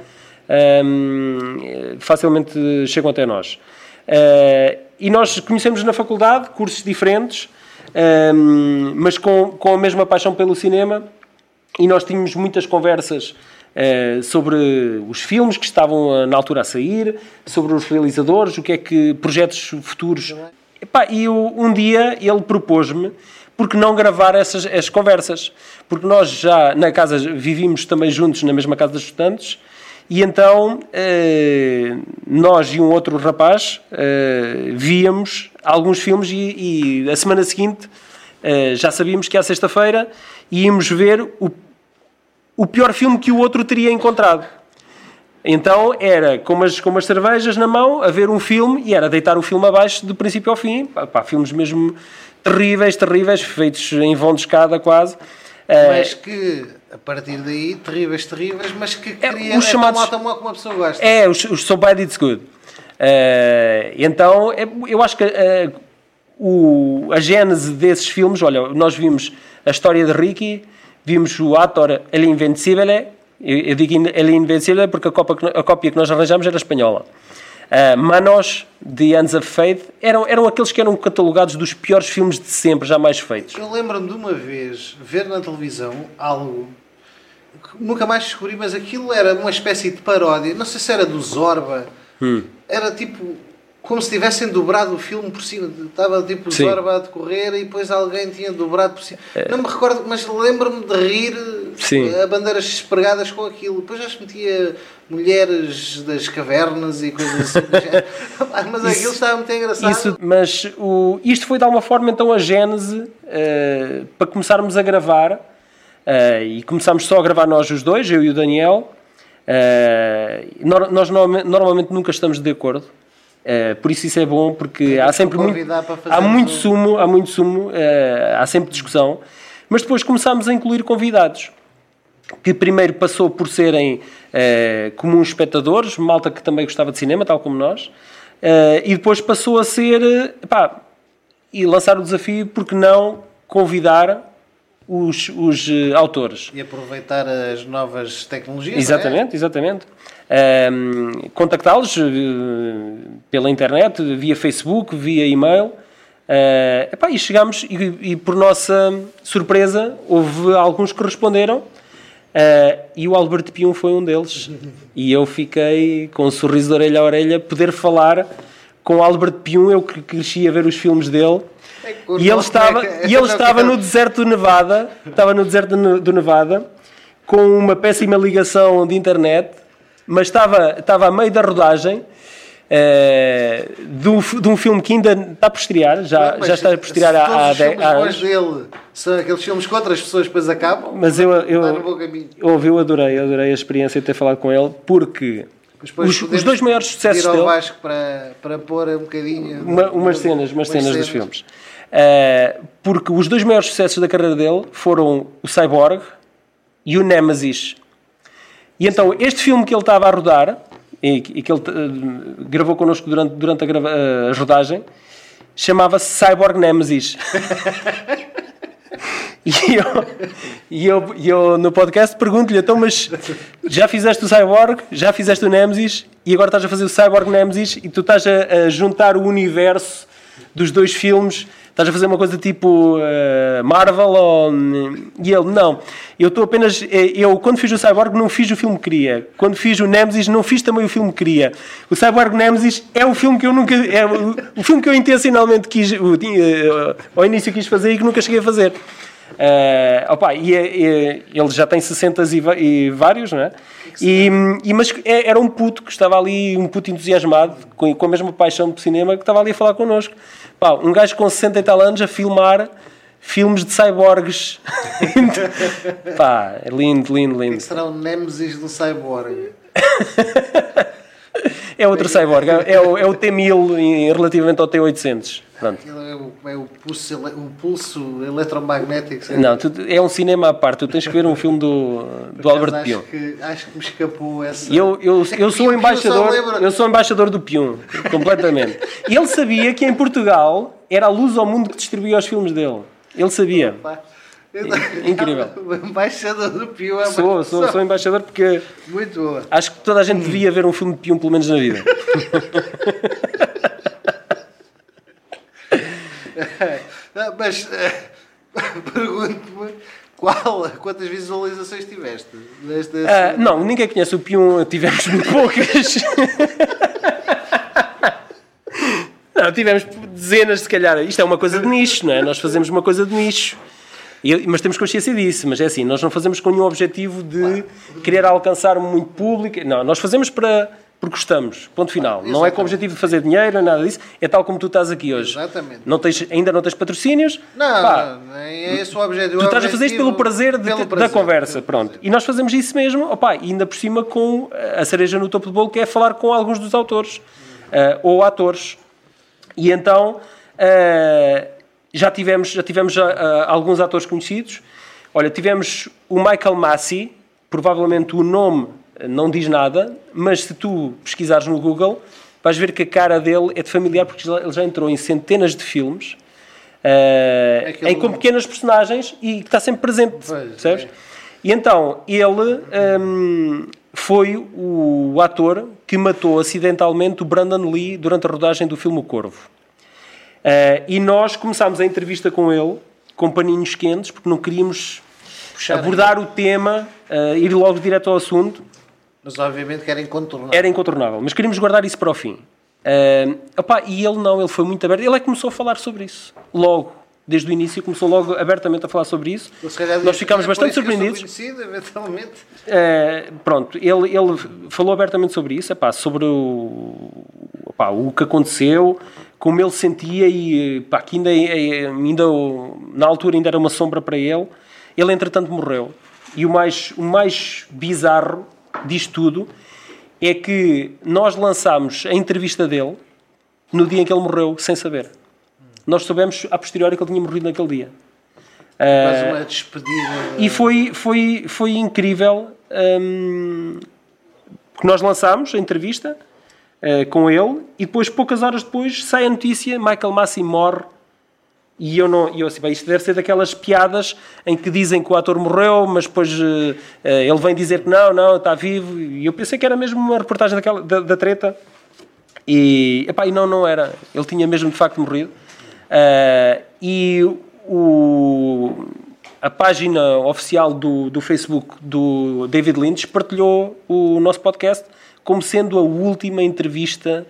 um, facilmente chegam até nós. Uh, e nós conhecemos na faculdade cursos diferentes, um, mas com, com a mesma paixão pelo cinema, e nós tínhamos muitas conversas eh, sobre os filmes que estavam na altura a sair, sobre os realizadores, o que é que projetos futuros. Epá, e um dia ele propôs-me porque não gravar essas, essas conversas? Porque nós já na casa vivíamos também juntos na mesma casa dos estudantes e então eh, nós e um outro rapaz eh, víamos alguns filmes e, e a semana seguinte já sabíamos que à sexta-feira íamos ver o o pior filme que o outro teria encontrado. Então era com umas, com umas cervejas na mão, a ver um filme e era deitar o filme abaixo do princípio ao fim. Pá, pá, filmes mesmo terríveis, terríveis, feitos em vão de escada quase. Mas que, a partir daí, terríveis, terríveis, mas que é, os é chamados, tão como uma pessoa gosta. É, os, os So Bad It's Good. Uh, então, é, eu acho que uh, o, a gênese desses filmes, olha, nós vimos a história de Ricky, vimos o ator El Invencível, eu digo El Invencível porque a cópia, a cópia que nós arranjamos era espanhola. Uh, Manos, The Ends of Faith, eram, eram aqueles que eram catalogados dos piores filmes de sempre, jamais feitos. Eu lembro-me de uma vez ver na televisão algo nunca mais descobri, mas aquilo era uma espécie de paródia, não sei se era do Zorba, hum. era tipo como se tivessem dobrado o filme por cima. Estava tipo Sim. Zorba a decorrer e depois alguém tinha dobrado por cima. É. Não me recordo, mas lembro-me de rir Sim. a bandeiras espregadas com aquilo. Depois já se metia mulheres das cavernas e coisas assim. mas isso, aquilo estava muito engraçado. Isso, mas o, isto foi de alguma forma então a gênese uh, para começarmos a gravar. Uh, e começámos só a gravar nós os dois, eu e o Daniel. Uh, nós normalmente nunca estamos de acordo. Uh, por isso isso é bom porque há sempre muito, há muito sumo, há muito sumo, há sempre discussão, mas depois começámos a incluir convidados que primeiro passou por serem comuns espectadores, malta que também gostava de cinema, tal como nós, e depois passou a ser pá, e lançar o desafio porque não convidar os, os autores. E aproveitar as novas tecnologias. Exatamente, é? exatamente um, contactá-los uh, pela internet, via Facebook, via e-mail. Uh, epá, e chegámos, e, e, por nossa surpresa, houve alguns que responderam. Uh, e o Alberto Pium foi um deles. E eu fiquei com um sorriso de orelha a orelha, poder falar com o Alberto Pium, eu que cresci a ver os filmes dele. É e ele estava, e ele estava no deserto do Nevada, estava no deserto do Nevada, com uma péssima ligação de internet mas estava, estava a meio da rodagem uh, de, um, de um filme que ainda está por estrear, já, já está por estrear há, há 10 anos. dele são aqueles filmes que outras pessoas depois acabam, mas eu, eu, eu, eu adorei, adorei a experiência de ter falado com ele, porque os, os, dois maiores sucessos dele. Vasco para, para pôr um bocadinho. Uma, umas cenas, umas, cenas, cenas dos filmes. Uh, porque os dois maiores sucessos da carreira dele foram o Cyborg e o Nemesis. E então, este filme que ele estava a rodar, e, que ele uh, gravou connosco durante, durante a, grava, uh, a rodagem, chamava-se Cyborg Nemesis. e, eu, e, eu, e eu no podcast pergunto-lhe, então, mas já fizeste o Cyborg, já fizeste o Nemesis, e agora estás a fazer o Cyborg Nemesis, e tu estás a, a juntar o universo dos dois filmes Estás a fazer uma coisa tipo uh, Marvel ou... E ele, não. Eu estou apenas... Eh, eu, quando fiz o Cyborg, não fiz o filme que queria. Quando fiz o Nemesis, não fiz também o filme que queria. O Cyborg Nemesis é o filme que eu nunca... É o, o filme que eu intencionalmente quis... Uh, ao início quis fazer e que nunca cheguei a fazer. Uh, opa, e, e, ele já tem 60 e, e vários, não é? E, e, mas é, era um puto que estava ali, um puto entusiasmado, com, com a mesma paixão de cinema, que estava ali a falar connosco. Pá, um gajo com 60 e tal anos a filmar filmes de cyborgs. Pá, é lindo, lindo, lindo. Que será o Nemesis do cyborg? é outro cyborg, é, é, o, é o T1000 relativamente ao T800. Pronto. É o, é o pulso, o pulso eletromagnético. Não, tu, é um cinema à parte. Tu tens que ver um filme do, do Albert Pion. acho que me escapou essa. Eu, eu, eu sou embaixador, eu sou embaixador do Pion, completamente. E ele sabia que em Portugal era a luz ao mundo que distribuía os filmes dele. Ele sabia. Incrível. O embaixador do Pion é sou, sou, sou embaixador porque. Muito boa. Acho que toda a gente devia ver um filme de Pion, pelo menos na vida. Mas pergunto-me qual, quantas visualizações tiveste? Desta, uh, não, ninguém conhece o Pion, tivemos muito poucas. não, tivemos dezenas, se calhar. Isto é uma coisa de nicho, não é? Nós fazemos uma coisa de nicho. Mas temos consciência disso, mas é assim, nós não fazemos com nenhum objetivo de querer alcançar muito público. Não, nós fazemos para porque gostamos, ponto final. Ah, não é com o objetivo de fazer dinheiro, nada disso. É tal como tu estás aqui hoje. Exatamente. Não tens, ainda não tens patrocínios. Não, Pá, não é esse o objetivo. Tu estás a fazer isto pelo prazer, de, pelo prazer da conversa. Pronto. Prazer. E nós fazemos isso mesmo, opa, e ainda por cima com a cereja no topo do bolo, que é falar com alguns dos autores uh, ou atores. E então uh, já tivemos, já tivemos uh, alguns atores conhecidos. Olha, tivemos o Michael Massey, provavelmente o nome não diz nada, mas se tu pesquisares no Google, vais ver que a cara dele é de familiar, porque ele já entrou em centenas de filmes, uh, Aquele... em, com pequenas personagens e que está sempre presente, pois, percebes? É. E então, ele um, foi o ator que matou acidentalmente o Brandon Lee durante a rodagem do filme O Corvo. Uh, e nós começámos a entrevista com ele, com paninhos quentes, porque não queríamos Puxar abordar o tema, uh, ir logo direto ao assunto. Mas obviamente que era incontornável. Era incontornável, mas queríamos guardar isso para o fim. Uh, opa, e ele não, ele foi muito aberto. Ele é que começou a falar sobre isso. Logo, desde o início, começou logo abertamente a falar sobre isso. Nós ficámos é bastante surpreendidos. eventualmente. Uh, pronto, ele, ele falou abertamente sobre isso, epá, sobre o, epá, o que aconteceu, como ele sentia e epá, que ainda, ainda, na altura ainda era uma sombra para ele. Ele, entretanto, morreu. E o mais, o mais bizarro disto tudo é que nós lançámos a entrevista dele no dia em que ele morreu, sem saber. Nós soubemos a posteriori que ele tinha morrido naquele dia. Mas uma despedida. E foi, foi, foi incrível. Um, porque nós lançámos a entrevista uh, com ele e depois, poucas horas depois, sai a notícia: Michael Massey morre e eu não, eu assim, bem, isto deve ser daquelas piadas em que dizem que o ator morreu, mas depois uh, ele vem dizer que não, não, está vivo. E eu pensei que era mesmo uma reportagem daquela, da, da treta. E, epá, e não, não era. Ele tinha mesmo de facto morrido. Uh, e o, a página oficial do, do Facebook do David Lynch partilhou o nosso podcast como sendo a última entrevista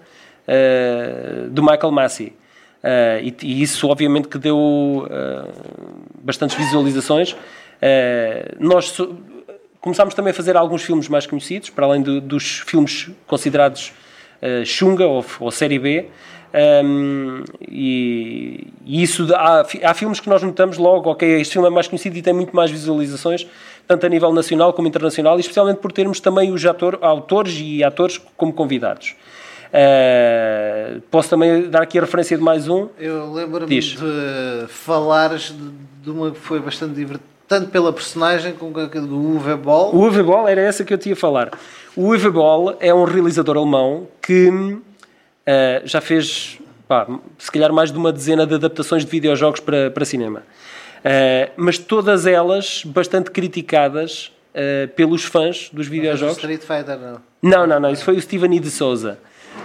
uh, do Michael Massey. Uh, e, e, isso obviamente que deu uh, bastantes visualizações. Nós so, começámos também a fazer alguns filmes mais conhecidos, para além do, dos filmes considerados uh, Xunga ou, ou Série B. Um, e, e, isso há, há, filmes que nós notamos logo, ok, este filme é mais conhecido e tem muito mais visualizações, tanto a nível nacional como internacional, e especialmente por termos também os ator, autores e atores como convidados. Uh, posso também dar aqui a referência de mais um? Eu lembro-me de falares de uma que foi bastante divertida, tanto pela personagem como do Uwe Boll. O Uwe Boll era essa que eu tinha a falar. O Uwe Boll é um realizador alemão que uh, já fez, pá, se calhar, mais de uma dezena de adaptações de videojogos para, para cinema. Uh, mas todas elas bastante criticadas pelos fãs dos videojogos. Street Fighter, não? Não, não, não. Isso foi o Steven E. de Souza.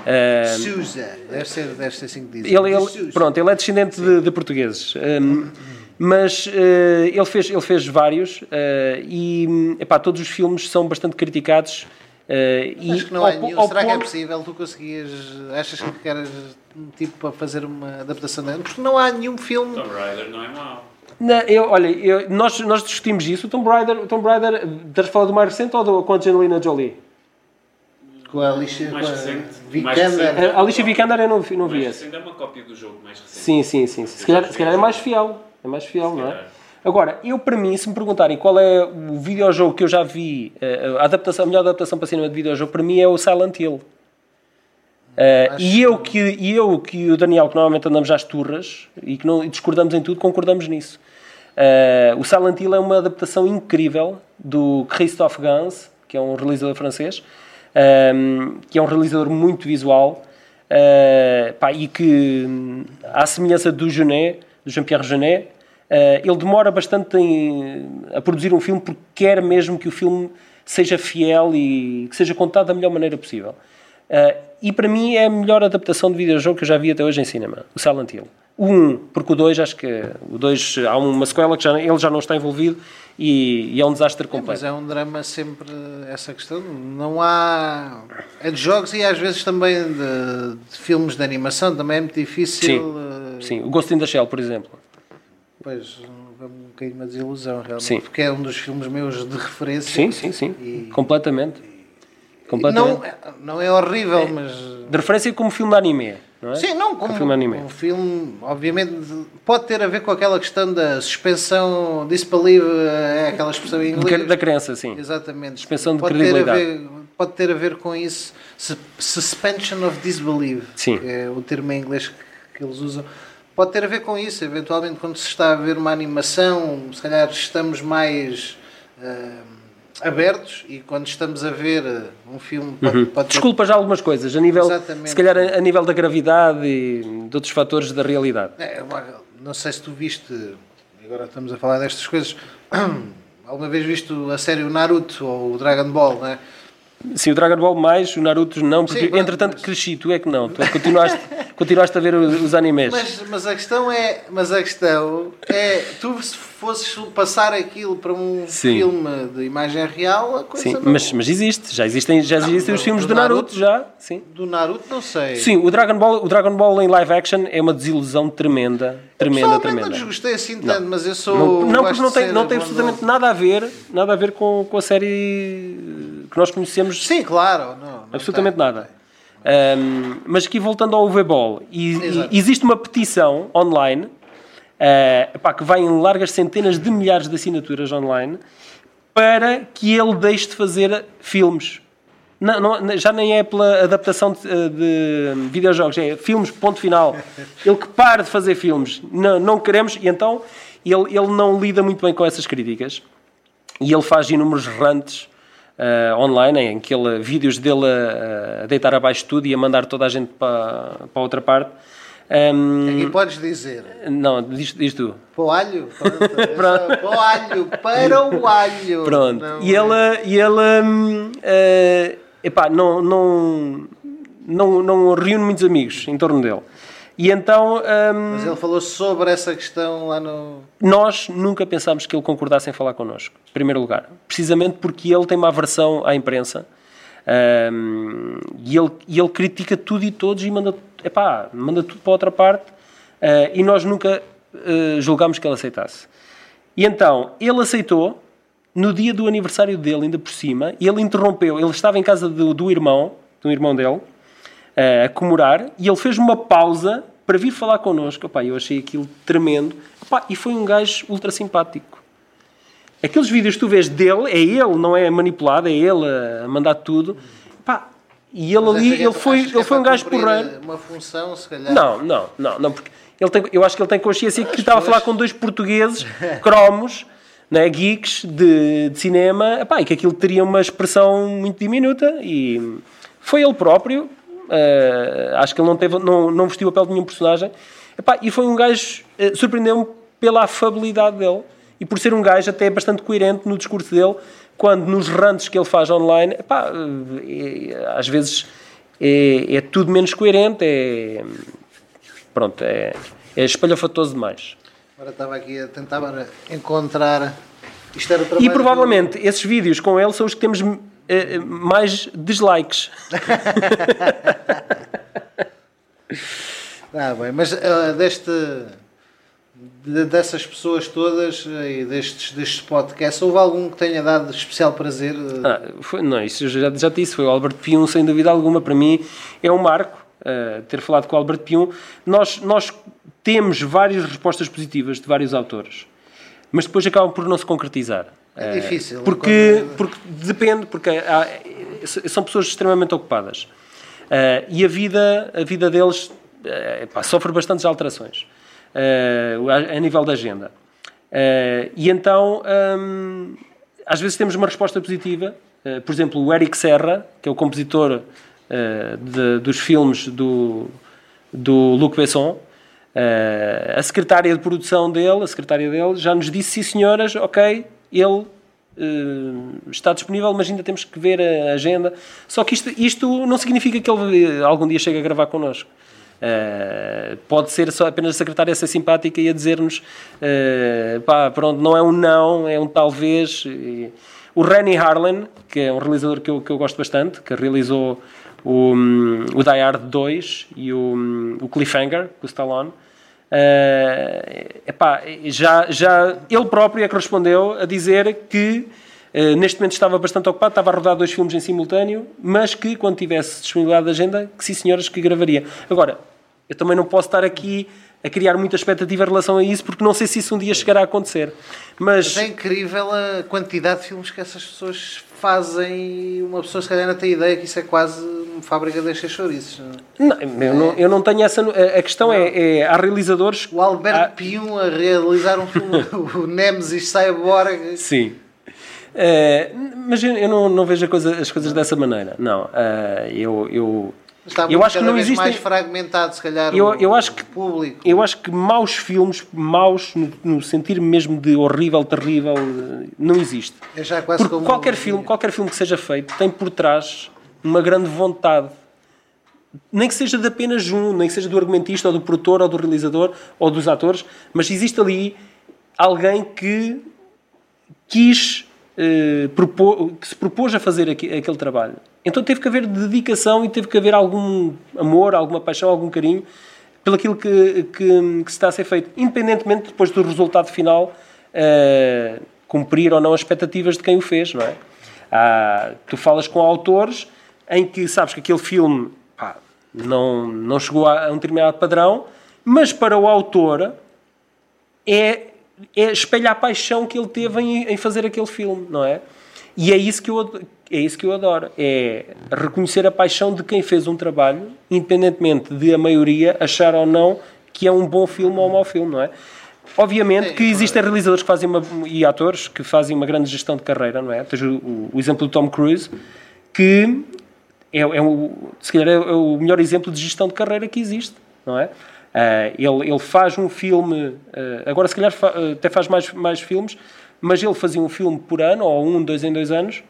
Uh, Sousa, deve ser, deve ser assim que diz. Ele, ele pronto, ele é descendente de, de, portugueses. Um, mas uh, ele, fez, ele fez vários uh, e epá, todos os filmes são bastante criticados. Uh, Acho que não é nenhum. Será ponto... que é possível? Tu conseguias. Achas que eras tipo para fazer uma adaptação dele? Porque não há nenhum filme. Tomb Raider não é mau. Não, eu, olha, eu, nós, nós discutimos isso. O Tomb Raider, o Tomb Raider, estás a falar do mais recente ou do, com a Angelina Jolie? Com a Alicia Mais com a recente. Vikander. Mais recente. A Alicia Vikander eu não, não vi Mais esse. recente é uma cópia do jogo mais recente. Sim, sim, sim. Se calhar, se calhar é mais fiel. É mais fiel, não é? calhar. Agora, eu para mim, se me perguntarem qual é o videojogo que eu já vi, eh, a, adaptação, a melhor adaptação para cinema de videojogo, para mim é o Silent Hill. Acho e, eu que, e eu que o Daniel, que normalmente andamos às turras e que não, e discordamos em tudo, concordamos nisso. Eh, o Silent Hill é uma adaptação incrível do Christophe Gans, que é um realizador francês, ehm, que é um realizador muito visual eh, pá, e que, hum, à semelhança do Genet, do Jean-Pierre Genet, eh, ele demora bastante em- a produzir um filme porque quer mesmo que o filme seja fiel e que seja contado da melhor maneira possível. Eh, e para mim é a melhor adaptação de videojogo que eu já vi até hoje em cinema, o Silent Hill. O 1, porque o 2, acho que o 2 há uma sequela que já, ele já não está envolvido e, e é um desastre É, completo. mas é um drama sempre essa questão. Não há. É de jogos e às vezes também de, de filmes de animação, também é muito difícil. Sim. eh, Sim, o Ghost in the Shell, por exemplo. Pois, é um bocadinho uma desilusão, realmente. Sim. Porque é um dos filmes meus de referência. Sim, sim, sim. E- Completamente. Completamente. Não, é- não é horrível, mas. De referência como filme de anime, não é? Sim, não, como Um filme anime. um filme, obviamente, pode ter a ver com aquela questão da suspensão, disbelief, é aquela expressão em inglês. Da crença, sim. Exatamente. Suspensão de pode ter a credibilidade. ver, pode ter a ver com isso. Sus- Suspension of disbelief, Sim. é o termo em inglês que eles usam. Pode ter a ver com isso. Eventualmente, quando se está a ver uma animação, se calhar estamos mais ah, abertos e quando estamos a ver ah, um filme, pode, pode ter Desculpa já algumas coisas, a nível, Exatamente. se calhar a, a nível da gravidade e de outros fatores da realidade. É, uma- não sei se tu viste, agora estamos a falar destas coisas, alguma vez viste a série o Naruto ou o Dragon Ball, não é? Sim, o Dragon Ball mais, o Naruto não, porque Sim, entretanto mas- cresci, tu é que não, tu é que continuaste, continuaste a ver os, animes. Mas, mas a questão é, mas a questão é, tu se fosses passar aquilo para um Sim. filme de imagem real, a coisa Sim, não, mas, mas existe, já existem, já existem os filmes do Naruto, Naruto. já, sim. do Naruto não sei. Sim, o Dragon Ball, o Dragon Ball em live action é uma desilusão tremenda, tremenda, tremenda. não desgostei assim tanto, mas eu sou. Não, não, porque não tem, não tem absolutamente nada a ver, nada a ver com, com a série que nós conhecemos. Sim, claro, não, não absolutamente tem. nada. Ahm, mas aqui voltando ao V-Ball, Exato. e existe uma petição online ah, epá, que vai em largas centenas de milhares de assinaturas online para que ele deixe de fazer filmes. Não, não- já nem é pela adaptação de, de videojogos, é filmes, ponto final. Ele que pare de fazer filmes. Não, não queremos, e então ele, ele não lida muito bem com essas críticas. E ele faz inúmeros rantes ah, online, em que ele, vídeos dele a, a deitar abaixo tudo e a mandar toda a gente para, para outra parte. Ahm, Aqui podes dizer, não, diz, diz tu. para o alho, pronto, é para o alho, para o alho. Pronto. Não e é- ele, e ele hum, eh, epá, não, não, não, não reúne muitos amigos em torno dele. E então hum, Mas ele falou sobre essa questão lá no. nós nunca pensámos que ele concordasse em falar connosco, em primeiro lugar. Precisamente porque ele tem uma aversão à imprensa hum, e, ele, e ele critica tudo e todos e manda, epá, manda tudo para outra parte eh, e nós nunca eh, julgámos que ele aceitasse. E então, ele aceitou, no dia do aniversário dele, ainda por cima, e ele interrompeu, ele estava em casa do, do irmão, do irmão dele, a comemorar, e ele fez uma pausa para vir falar connosco. Epá, eu achei aquilo tremendo. Epá, e foi um gajo ultra simpático. Aqueles vídeos que tu vês dele, é ele, não é manipulado, é ele a mandar tudo. Epá, e ele Mas ali, que é- ele foi, ele é foi um gajo porreiro. Uma função, se calhar. Não, não, não, não, porque ele tem, eu acho que ele tem consciência que estava a falar com dois portugueses cromos, né, geeks de, de cinema, epá, e que aquilo teria uma expressão muito diminuta e foi ele próprio. Eh, acho que ele não, teve, não, não vestiu a pele de nenhum personagem. Epá, e foi um gajo, eh, surpreendeu-me pela afabilidade dele e por ser um gajo até bastante coerente no discurso dele, quando nos rantes que ele faz online, epá, eh, às vezes é, é tudo menos coerente, é, pronto, é, é espalhafatoso demais. Agora estava aqui a tentar encontrar. Isto era o trabalho E provavelmente esses vídeos com ele são os que temos eh, mais dislikes. Ah, bem, mas ah, deste. de, dessas pessoas todas e destes, destes podcasts, houve algum que tenha dado especial prazer? Ah, foi, não, isso já, já disse, foi o Albert Pium, sem dúvida alguma. Para mim é um marco uh, ter falado com o Albert Pium. Nós, nós temos várias respostas positivas de vários autores, mas depois acabam por não se concretizar. É difícil. Porque, porque depende, porque há, são pessoas extremamente ocupadas. Uh, e a vida, a vida deles uh, pá, sofre bastantes alterações uh, a, a, nível da agenda. e então, um, às vezes temos uma resposta positiva. por exemplo, o Eric Serra, que é o compositor de, dos filmes do, do Luc Besson, a secretária de produção dele, a secretária dele, já nos disse, sim senhoras, ok, ele Uh, está disponível, mas ainda temos que ver a agenda. Só que isto, isto não significa que ele algum dia chegue a gravar connosco. Uh, pode ser só apenas a secretária ser simpática e a dizer-nos uh, pá, pronto, não é um não, é um talvez. E, o Rennie Harlan, que é um realizador que eu, que eu gosto bastante, que realizou o, um, o Die Hard 2 e o, um, o Cliffhanger, com o Stallone, Uh, epá, já, já ele próprio é que respondeu a dizer que uh, neste momento estava bastante ocupado, estava a rodar dois filmes em simultâneo, mas que quando tivesse disponibilidade de agenda, que sim senhoras que gravaria. Agora, eu também não posso estar aqui a criar muita expectativa em relação a isso, porque não sei se isso um dia chegará a acontecer. Mas, mas é incrível a quantidade de filmes que essas pessoas fazem. Uma pessoa se calhar não tem ideia que isso é quase fábrica de encher chouriços. Não, eu, não, eu não tenho essa. A questão é, é, há realizadores. O Alberto há... Pium a realizar um filme, o Nemesis Cyborg. Sim. Uh, mas eu, eu não, não vejo coisa, as coisas dessa maneira. Não. Uh, eu, eu Está eu acho que não existe mais fragmentado, se calhar, eu, eu acho que, público. Eu acho que maus filmes, maus no, no sentir mesmo de horrível, terrível, não existe. É já quase Porque qualquer filme, qualquer filme que seja feito tem por trás uma grande vontade. Nem que seja de apenas um, nem que seja do argumentista, ou do produtor, ou do realizador, ou dos atores, mas existe ali alguém que quis, eh, propor, que se propôs a fazer aquele trabalho. Então teve que haver dedicação e teve que haver algum amor, alguma paixão, algum carinho pelo aquilo que, que, que se está a ser feito, independentemente depois do resultado final uh, cumprir ou não as expectativas de quem o fez, não é? Ah, tu falas com autores em que sabes que aquele filme pá, não, não chegou a, a um determinado padrão, mas para o autor é, é espelha a paixão que ele teve em, em fazer aquele filme, não é? E é isso que eu, é isso que eu adoro. É reconhecer a paixão de quem fez um trabalho, independentemente de a maioria achar ou não que é um bom filme ou um mau filme, não é? Obviamente que existem claro. realizadores que fazem uma, e atores que fazem uma grande gestão de carreira, não é? Tens o, o exemplo do Tom Cruise, que é, é, o, se calhar é o melhor exemplo de gestão de carreira que existe, não é? Uh, ele, ele faz um filme, uh, agora se calhar fa, uh, até faz mais, mais filmes, mas ele fazia um filme por ano, ou um, dois em dois anos,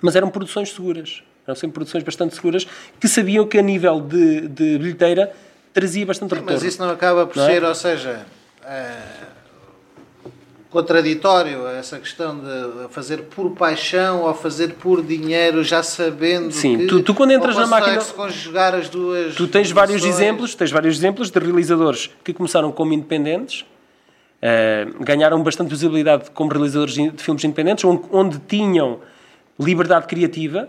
mas eram produções seguras. Eram sempre produções bastante seguras, que sabiam que a nível de, de bilheteira trazia bastante Sim, retorno. Mas isso não acaba por não é? ser, ou seja, é, contraditório essa questão de fazer por paixão ou fazer por dinheiro, já sabendo Sim, que tu, tu quando entras na máquina conjugar as duas tu tens vários exemplos tens vários exemplos de realizadores que começaram como independentes uh, ganharam bastante visibilidade como realizadores de filmes independentes onde, onde tinham liberdade criativa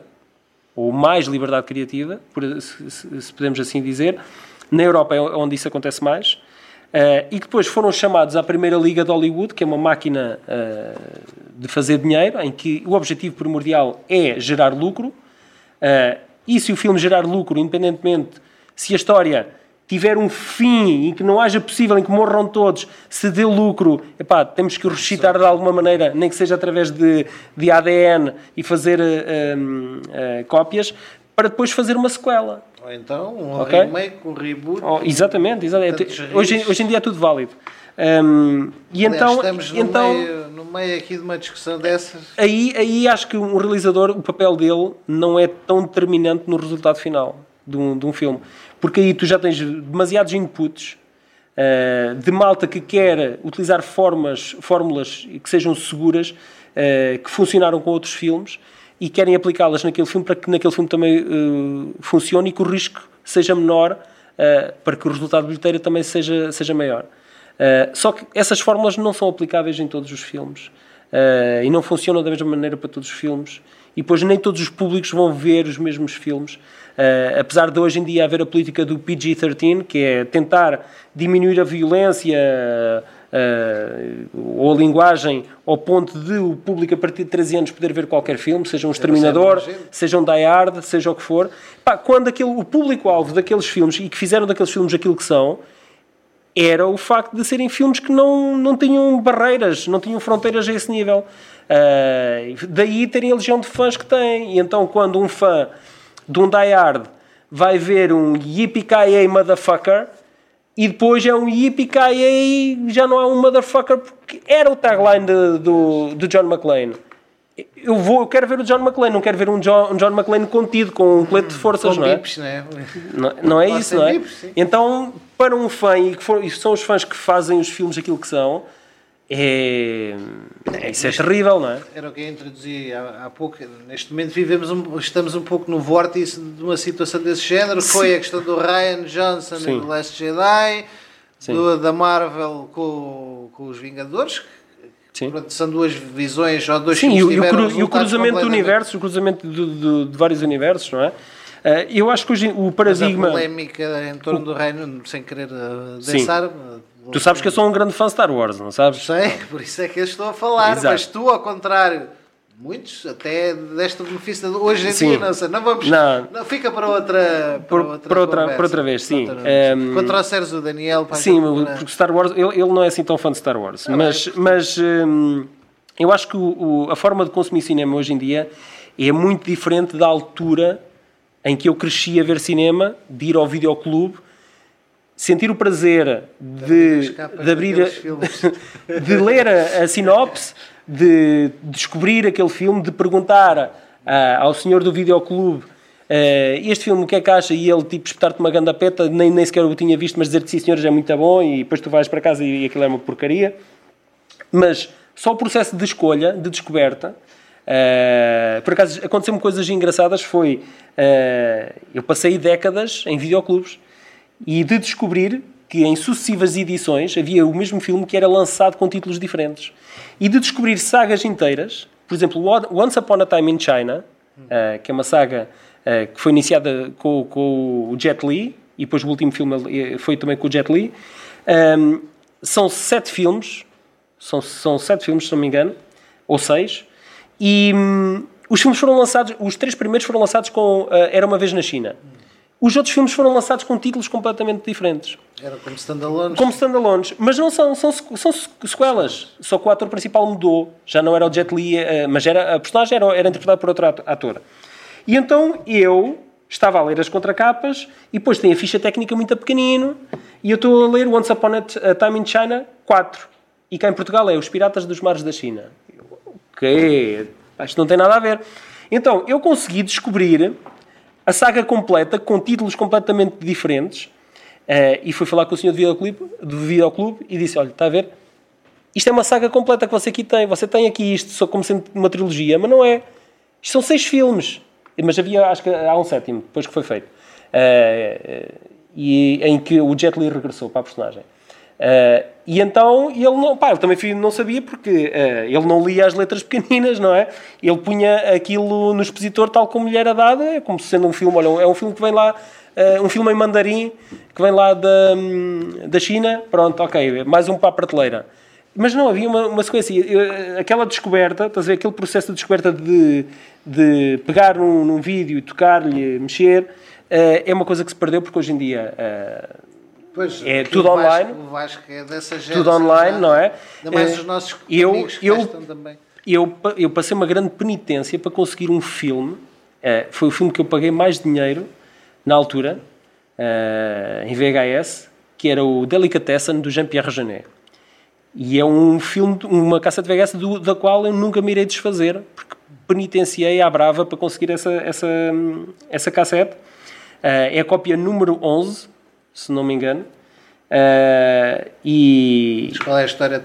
ou mais liberdade criativa por, se, se podemos assim dizer. Na Europa é onde isso acontece mais Uh, e depois foram chamados à primeira liga de Hollywood, que é uma máquina uh, de fazer dinheiro, em que o objetivo primordial é gerar lucro. Uh, e se o filme gerar lucro, independentemente se a história tiver um fim em que não haja possível, em que morram todos, se dê lucro, epá, temos que ressuscitar de alguma maneira, nem que seja através de, de ADN e fazer cópias, para depois fazer uma sequela. Ou então um okay? remake, um reboot. Oh, exatamente, exatamente. Hoje, hoje em dia é tudo válido. Um, e Aliás, então, estamos no, então, meio, no meio aqui de uma discussão dessas. Aí, aí acho que um realizador, o papel dele não é tão determinante no resultado final de um, de um filme. Porque aí tu já tens demasiados inputs uh, de malta que quer utilizar formas, fórmulas que sejam seguras, uh, que funcionaram com outros filmes e querem aplicá-las naquele filme para que naquele filme também uh, funcione e que o risco seja menor uh, para que o resultado bilheteiro também seja, seja maior. Uh, só que essas fórmulas não são aplicáveis em todos os filmes e não funcionam da mesma maneira para todos os filmes. E depois nem todos os públicos vão ver os mesmos filmes. Uh, apesar de hoje em dia haver a política do PG-13, que é tentar diminuir a violência uh, ou a linguagem ao ponto de o público a partir de 13 anos poder ver qualquer filme, seja um Exterminador, seja um Die Hard, seja o que for. Pá, quando aquele, o público-alvo daqueles filmes e que fizeram daqueles filmes aquilo que são, era o facto de serem filmes que não, não tinham barreiras, não tinham fronteiras a esse nível. Uh, daí terem a legião de fãs que têm. E então, quando um fã de um Die Hard vai ver um Yippee Motherfucker e depois é um Yippee já não é um Motherfucker porque era o tagline de, do, do John McClane. Eu, vou, eu quero ver o John McClane, não quero ver um John, um John McClane contido com um colete de forças, com não é? Bips, né? não, não é isso, não é? Bips, então, para um fã, e, que for, e são os fãs que fazem os filmes aquilo que são, é, é, isso é terrível, não é? Era o que eu introduzi há, há pouco. Neste momento vivemos um, estamos um pouco no vórtice de uma situação desse género. Sim. Foi a questão do Ryan Johnson Sim. e do Last Jedi, do, da Marvel com, com os Vingadores. Sim. Pronto, são duas visões ou dois Sim, e, e, o, e o cruzamento do universo, o cruzamento de, de, de vários universos, não é? Uh, eu acho que hoje o paradigma. Mas a polémica em torno o... do reino, sem querer uh, densar. Tu sabes que eu sou um grande fã de Star Wars, não sabes? Sei, por isso é que eu estou a falar. Exato. Mas tu, ao contrário, muitos até deste benefício hoje em sim. dia, não sei, não vamos. Não. não fica para outra. Para, outra, para outra, para outra vez, sim. Um, ehm, Quando trouxeres o Daniel para Sim, porque Star Wars, ele, ele não é assim tão fã de Star Wars, ah, mas, mas um, eu acho que o, o, a forma de consumir cinema hoje em dia é muito diferente da altura em que eu cresci a ver cinema, de ir ao videoclube, sentir o prazer de, de abrir, a, de ler a, a, sinopse, de descobrir aquele filme, de perguntar uh, ao senhor do videoclube uh, este filme o que é que acha e ele tipo espetar-te uma ganda peta, nem, nem sequer o tinha visto, mas dizer-te sim senhores é muito bom e depois tu vais para casa e, e aquilo é uma porcaria. Mas só o processo de escolha, de descoberta, Uh, por acaso aconteceu-me coisas engraçadas. Foi uh, eu passei décadas em videoclubes e de descobrir que em sucessivas edições havia o mesmo filme que era lançado com títulos diferentes e de descobrir sagas inteiras. Por exemplo, Once Upon a Time in China, uh, que é uma saga que foi iniciada com, com, o Jet Li e depois o último filme foi também com o Jet Li. Um, são sete filmes, são, são sete filmes, se não me engano, ou seis. E hum, os filmes foram lançados, os três primeiros foram lançados com uh, Era uma vez na China. Os outros filmes foram lançados com títulos completamente diferentes. Era como standalones. Como standalones. Mas não são, são, são sequelas. Só que o ator principal mudou. Já não era o Jet Li, uh, mas era, a personagem era, era interpretada por outro ator. E então eu estava a ler as contracapas e depois tem a ficha técnica muito pequenino e eu estou a ler Once Upon a Time in China 4. E cá em Portugal é Os Piratas dos Mares da China ok, isto não tem nada a ver. Então, eu consegui descobrir a saga completa com títulos completamente diferentes uh, e fui falar com o senhor do videoclube, do videoclube e disse, olha, está a ver? Isto é uma saga completa que você aqui tem. Você tem aqui isto só como sendo uma trilogia, mas não é. Isto são seis filmes. Mas havia, acho que há um sétimo, depois que foi feito. Uh, e, em que o Jet Li regressou para a personagem. Uh, e então ele não, pá, ele também não sabia porque uh, ele não lia as letras pequeninas, não é? Ele punha aquilo no expositor tal como lhe era dado, é como sendo um filme, olha, é um filme que vem lá, uh, um filme em mandarim, que vem lá da, da China, pronto, ok, mais um para a prateleira. Mas não, havia uma, uma sequência, aquela descoberta, estás a ver, aquele processo de descoberta de, de pegar num, num vídeo, tocar-lhe, mexer, é uma coisa que se perdeu porque hoje em dia Pois, é tudo online. O Vasco é dessa geração. Tudo online, não é? Ainda mais é, os nossos eu, amigos eu, também. Eu, eu passei uma grande penitência para conseguir um filme. É, foi o filme que eu paguei mais dinheiro na altura, é, em VHS, que era o Delicatessen do Jean-Pierre Jeunet. E é um filme, uma caça de VHS do, da qual eu nunca me irei desfazer, porque penitenciei à brava para conseguir essa, essa, essa cassete. Uh, é a cópia número 11 se não me engano. Uh, e... Mas qual é a história?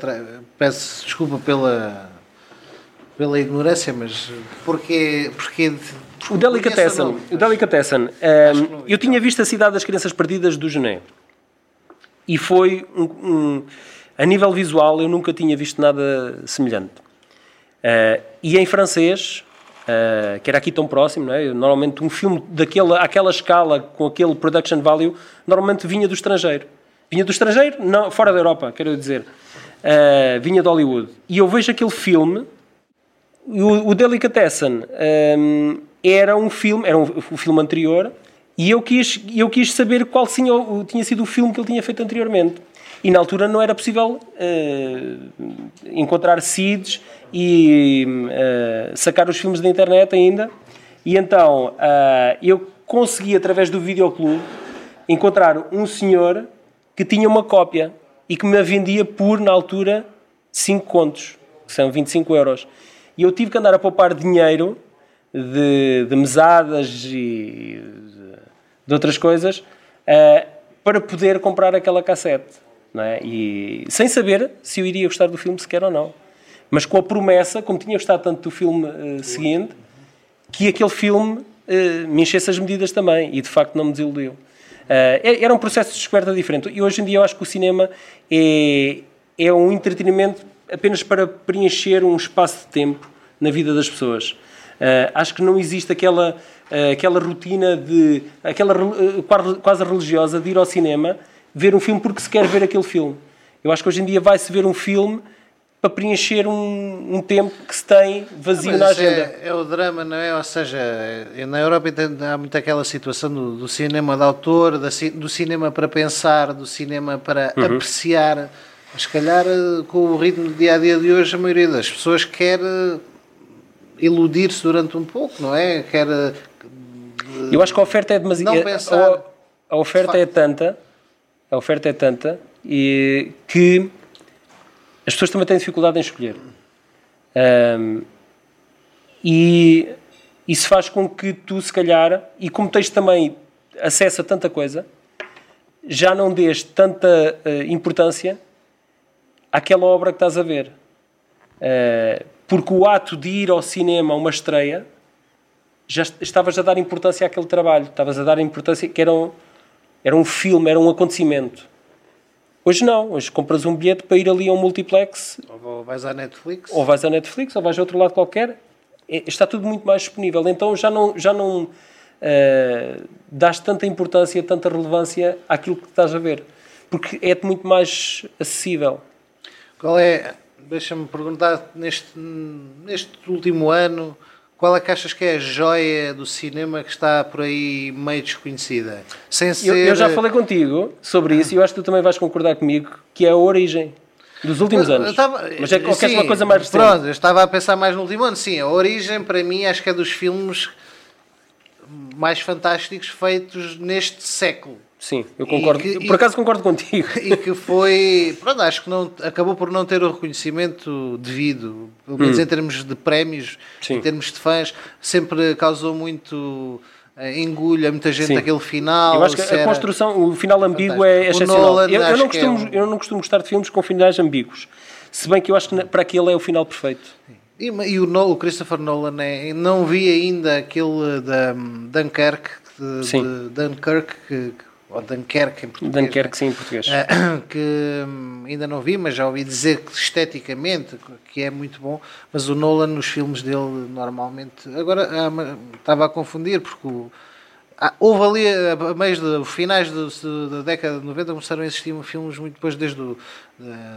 Peço desculpa pela, pela ignorância, mas porquê, porquê o Delicatessen, o Delicatessen um, eu tinha visto a Cidade das Crianças Perdidas do Gené e foi um, um A nível visual, eu nunca tinha visto nada semelhante. Uh, e em francês, uh, que era aqui tão próximo, não é? normalmente um filme daquela aquela escala, com aquele production value, normalmente vinha do estrangeiro. Vinha do estrangeiro, não, fora da Europa, quero dizer. Uh, vinha de Hollywood. E eu vejo aquele filme, o, o Delicatessen um, era um filme, era um, filme anterior, e eu quis, eu quis saber qual tinha, tinha sido o filme que ele tinha feito anteriormente. E na altura não era possível uh, encontrar seeds e uh, sacar os filmes da internet ainda. E então uh, eu consegui, através do videoclube, encontrar um senhor que tinha uma cópia e que me vendia por, na altura, 5 contos, que são 25 euros. E eu tive que andar a poupar dinheiro de, de mesadas e de outras coisas uh, para poder comprar aquela cassete. É? e, sem saber se eu iria gostar do filme sequer ou não. Mas com a promessa, como tinha gostado tanto do filme uh, seguinte, que aquele filme uh, me enchesse as medidas também. E de facto não me desiludiu. era um processo de descoberta diferente. E hoje em dia eu acho que o cinema é, é um entretenimento apenas para preencher um espaço de tempo na vida das pessoas. acho que não existe aquela eh, aquela rotina de aquela quase religiosa de ir ao cinema ver um filme porque se quer ver aquele filme. Eu acho que hoje em dia vai-se ver um filme para preencher um, um tempo que se tem vazio na agenda. É, é, o drama, não é? Ou seja, na Europa há muito aquela situação do, do cinema de autor, do cinema para pensar, do cinema para uhum. apreciar. Mas, se calhar, eh, com o ritmo do dia a dia de hoje, a maioria das pessoas quer iludir-se durante um pouco, não é? Quer eu acho que a oferta é demasiado. Não pensar. A, a oferta é tanta, a oferta é tanta e que as pessoas também têm dificuldade em escolher. Um, e isso faz com que tu, se calhar, e como tens também acesso a tanta coisa, já não dês tanta uh, importância àquela obra que estás a ver. Uh, porque o ato de ir ao cinema a uma estreia já estavas a dar importância àquele trabalho, estavas a dar importância que era um, era um filme, era um acontecimento. Hoje não, hoje compras um bilhete para ir ali a um multiplex. Ou vais à Netflix. Ou vais à Netflix, ou vais a outro lado qualquer. É, está tudo muito mais disponível. Então já não, já não uh, dás tanta importância, tanta relevância àquilo que estás a ver. Porque é muito mais acessível. Qual é, deixa-me perguntar, neste, neste último ano, qual é que achas que é a joia do cinema que está por aí meio desconhecida? Sem ser... eu, eu já falei contigo sobre isso e eu acho que tu também vais concordar comigo que é a origem dos últimos anos. Estava, Mas é qualquer sim, uma coisa mais recente. Pronto, eu estava a pensar mais no último ano. Sim, a origem para mim acho que é dos filmes mais fantásticos feitos neste século. Sim, eu concordo. Que, por acaso concordo contigo. E que foi. Pronto, acho que não, acabou por não ter o reconhecimento devido, pelo menos hum. em termos de prémios, Sim. em termos de fãs, sempre causou muito eh, engulha muita gente Sim. aquele final. Eu acho que a construção, o final ambíguo é excepcional. Eu, eu, não costumo, é um... eu não costumo gostar de filmes com finais ambíguos. Se bem que eu acho que para aquele é o final perfeito. E, e o, o, Christopher Nolan é, não vi ainda aquele da Dunkirk, de, de Dunkirk que, ou Dunkerque em português. Dunkerque, sim, em português. Uh, que hum, ainda não vi, mas já ouvi dizer que esteticamente que é muito bom, mas o Nolan nos filmes dele normalmente. Agora ah, estava a confundir, porque o, ah, houve ali, a meios de finais do, da década de 90, começaram a existir filmes muito depois, desde o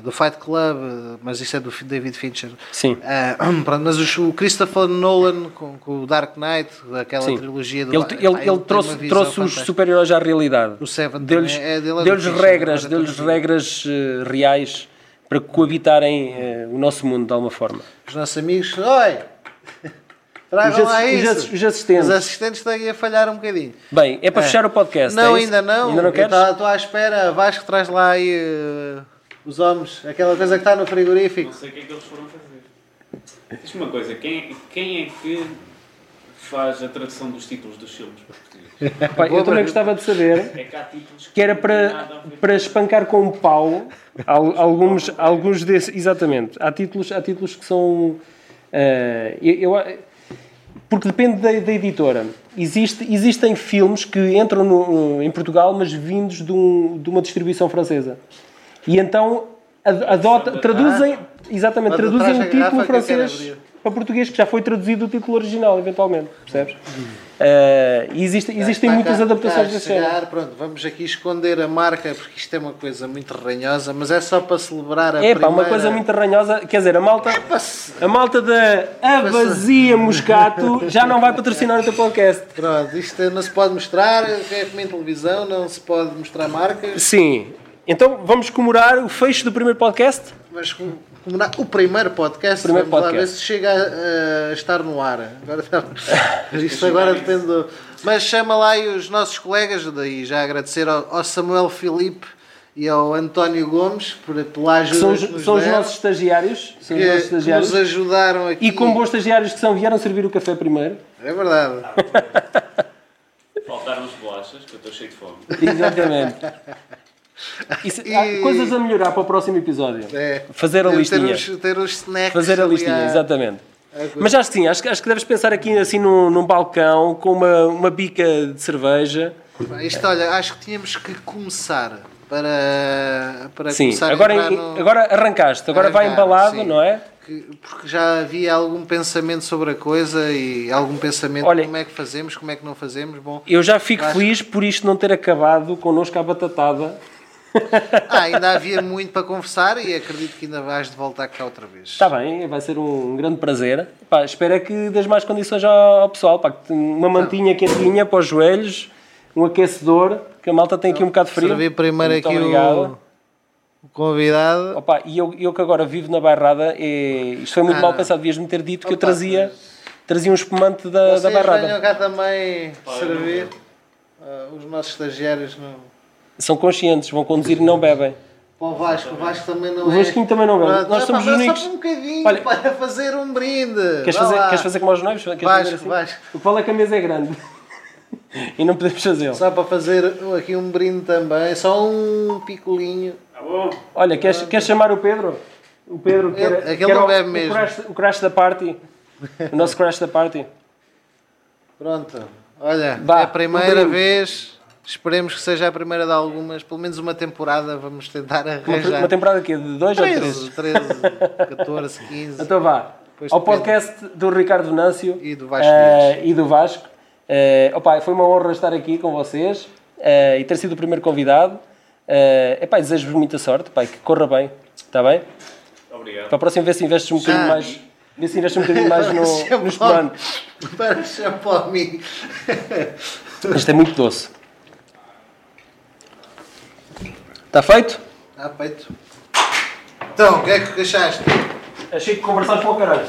do Fight Club, mas isso é do David Fincher. Sim. Pronto, mas o Christopher Nolan com, com o Dark Knight, aquela Sim. trilogia do Ele, ele, ele, ele trouxe, trouxe os super-heróis à realidade. O Seven deu-lhes é, deu regras, deu regras uh, reais para coabitarem uh, o nosso mundo de alguma forma. Os nossos amigos, oi! Tragam os, lá isso. Os, assistentes. Os assistentes têm a falhar um bocadinho. Bem, é para é. fechar o podcast. Não, é ainda não. Ainda não queres? Estou à espera. Vasco traz lá aí uh, os homens, aquela coisa que está no frigorífico. Não sei o que é que eles foram fazer. Diz-me uma coisa, quem, quem é que faz a tradução dos títulos dos filmes? Pai, eu também gostava de saber é que, há títulos que, que era para, para espancar com um pau alguns, alguns desses. Exatamente. Há títulos, há títulos que são. Uh, eu, eu porque depende da, da, editora. Existe, existem filmes que entram no, em Portugal, mas vindos de, um, de, uma distribuição francesa. E então ad- adota, traduzem, exatamente, traduzem o título francês. Para português, que já foi traduzido o título original, eventualmente, percebes? E existe- existem Está muitas adaptações cá a desse género. chegar, Pronto, vamos aqui esconder a marca porque isto é uma coisa muito ranhosa, mas é só para celebrar a É pá, primeira... uma coisa muito ranhosa, quer dizer, a malta, se- a malta da Avazia Moscato já não vai patrocinar o teu podcast. Pronto, isto não se pode mostrar, é como em televisão, não se pode mostrar marcas, Sim. Então vamos comemorar o fecho do primeiro podcast? mas o primeiro podcast, Primeiro vamos lá ver podcast. se chega a, a estar no ar. Agora, isto agora depende do... Mas chama lá aí os nossos colegas, daí já agradecer ao, ao Samuel Filipe e ao António Gomes por, pela ajuda São, que os- nos são os nossos estagiários. São os nossos que nos estagiários. ajudaram aqui. E como bons estagiários que são, vieram servir o café primeiro. É verdade. Faltaram as bolachas, que eu estou cheio de fome. Exatamente. Isso- há E- coisas a melhorar para o próximo episódio. É. Fazer a Ter- listinha. Ter os, ter os snacks. Fazer a listinha, à- exatamente. coisa. Mas acho que sim, acho, que- acho que deves pensar aqui assim num, num balcão com uma, uma bica de cerveja. Isto, olha, acho que tínhamos que começar para, para Sim, começar agora, a em- no... agora arrancaste, agora vai Arrancar, embalado, sim. não é? que- porque já havia algum pensamento sobre a coisa e algum pensamento Olha- de como é que fazemos, como é que não fazemos. Bom, Eu já fico feliz por isto não ter acabado connosco à batatada. ah, ainda havia muito para conversar e acredito que ainda vais de voltar cá outra vez. Está bem, vai ser um grande prazer. Pá, espero é que dês mais condições ao, pessoal. Pá, uma mantinha quentinha para os joelhos, um aquecedor, que a malta tem aqui um bocado de frio. Servir primeiro Muito aqui obrigado. o, convidado. Opa, e eu, eu que agora vivo na Bairrada, é, isto foi muito Ah, mal não. pensado, devias-me ter dito que eu Opa, trazia, mas- trazia um espumante da, da Vocês Bairrada. venham cá também eu servir. não Ah, os nossos estagiários não. São conscientes, vão conduzir e não bebem. Para o Vasco, o Vasco também não O é. Vasquinho também não bebe. Pronto, Nós é, somos os únicos. Só um bocadinho Olha- para fazer um brinde. Queres fazer, queres fazer como aos noivos? Queres Vasco, assim? Vasco. O vale é que a mesa é grande. e não podemos fazê-lo. Só para fazer aqui um brinde também, só um picolinho. Tá bom? Olha, queres, queres chamar o Pedro? O Pedro que era, Aquele que era não o- bebe o mesmo. crash, o crash da party. O nosso crash da party. Pronto. Olha, Vá, é a primeira um brinde. vez. Esperemos que seja a primeira de algumas, pelo menos uma temporada. Vamos tentar arranjar. uma temporada aqui de 2 ou 3? 13, 13, 14, 15. Então vá. Depois Ao depende. podcast do Ricardo Venâncio E do Vasco eh, e do Vasco. Eh, opa, foi uma honra estar aqui com vocês eh, e ter sido o primeiro convidado. Uh, epá, desejo-vos muita sorte, e que corra bem. Está bem? Obrigado. Para a próxima vez se investes um bocadinho mais. Vê se investes um bocadinho mais no, no espumante. Para chamar mim. Isto é muito doce. Está feito? Está feito. Então, o que é que achaste? Achei que conversaste para o caralho.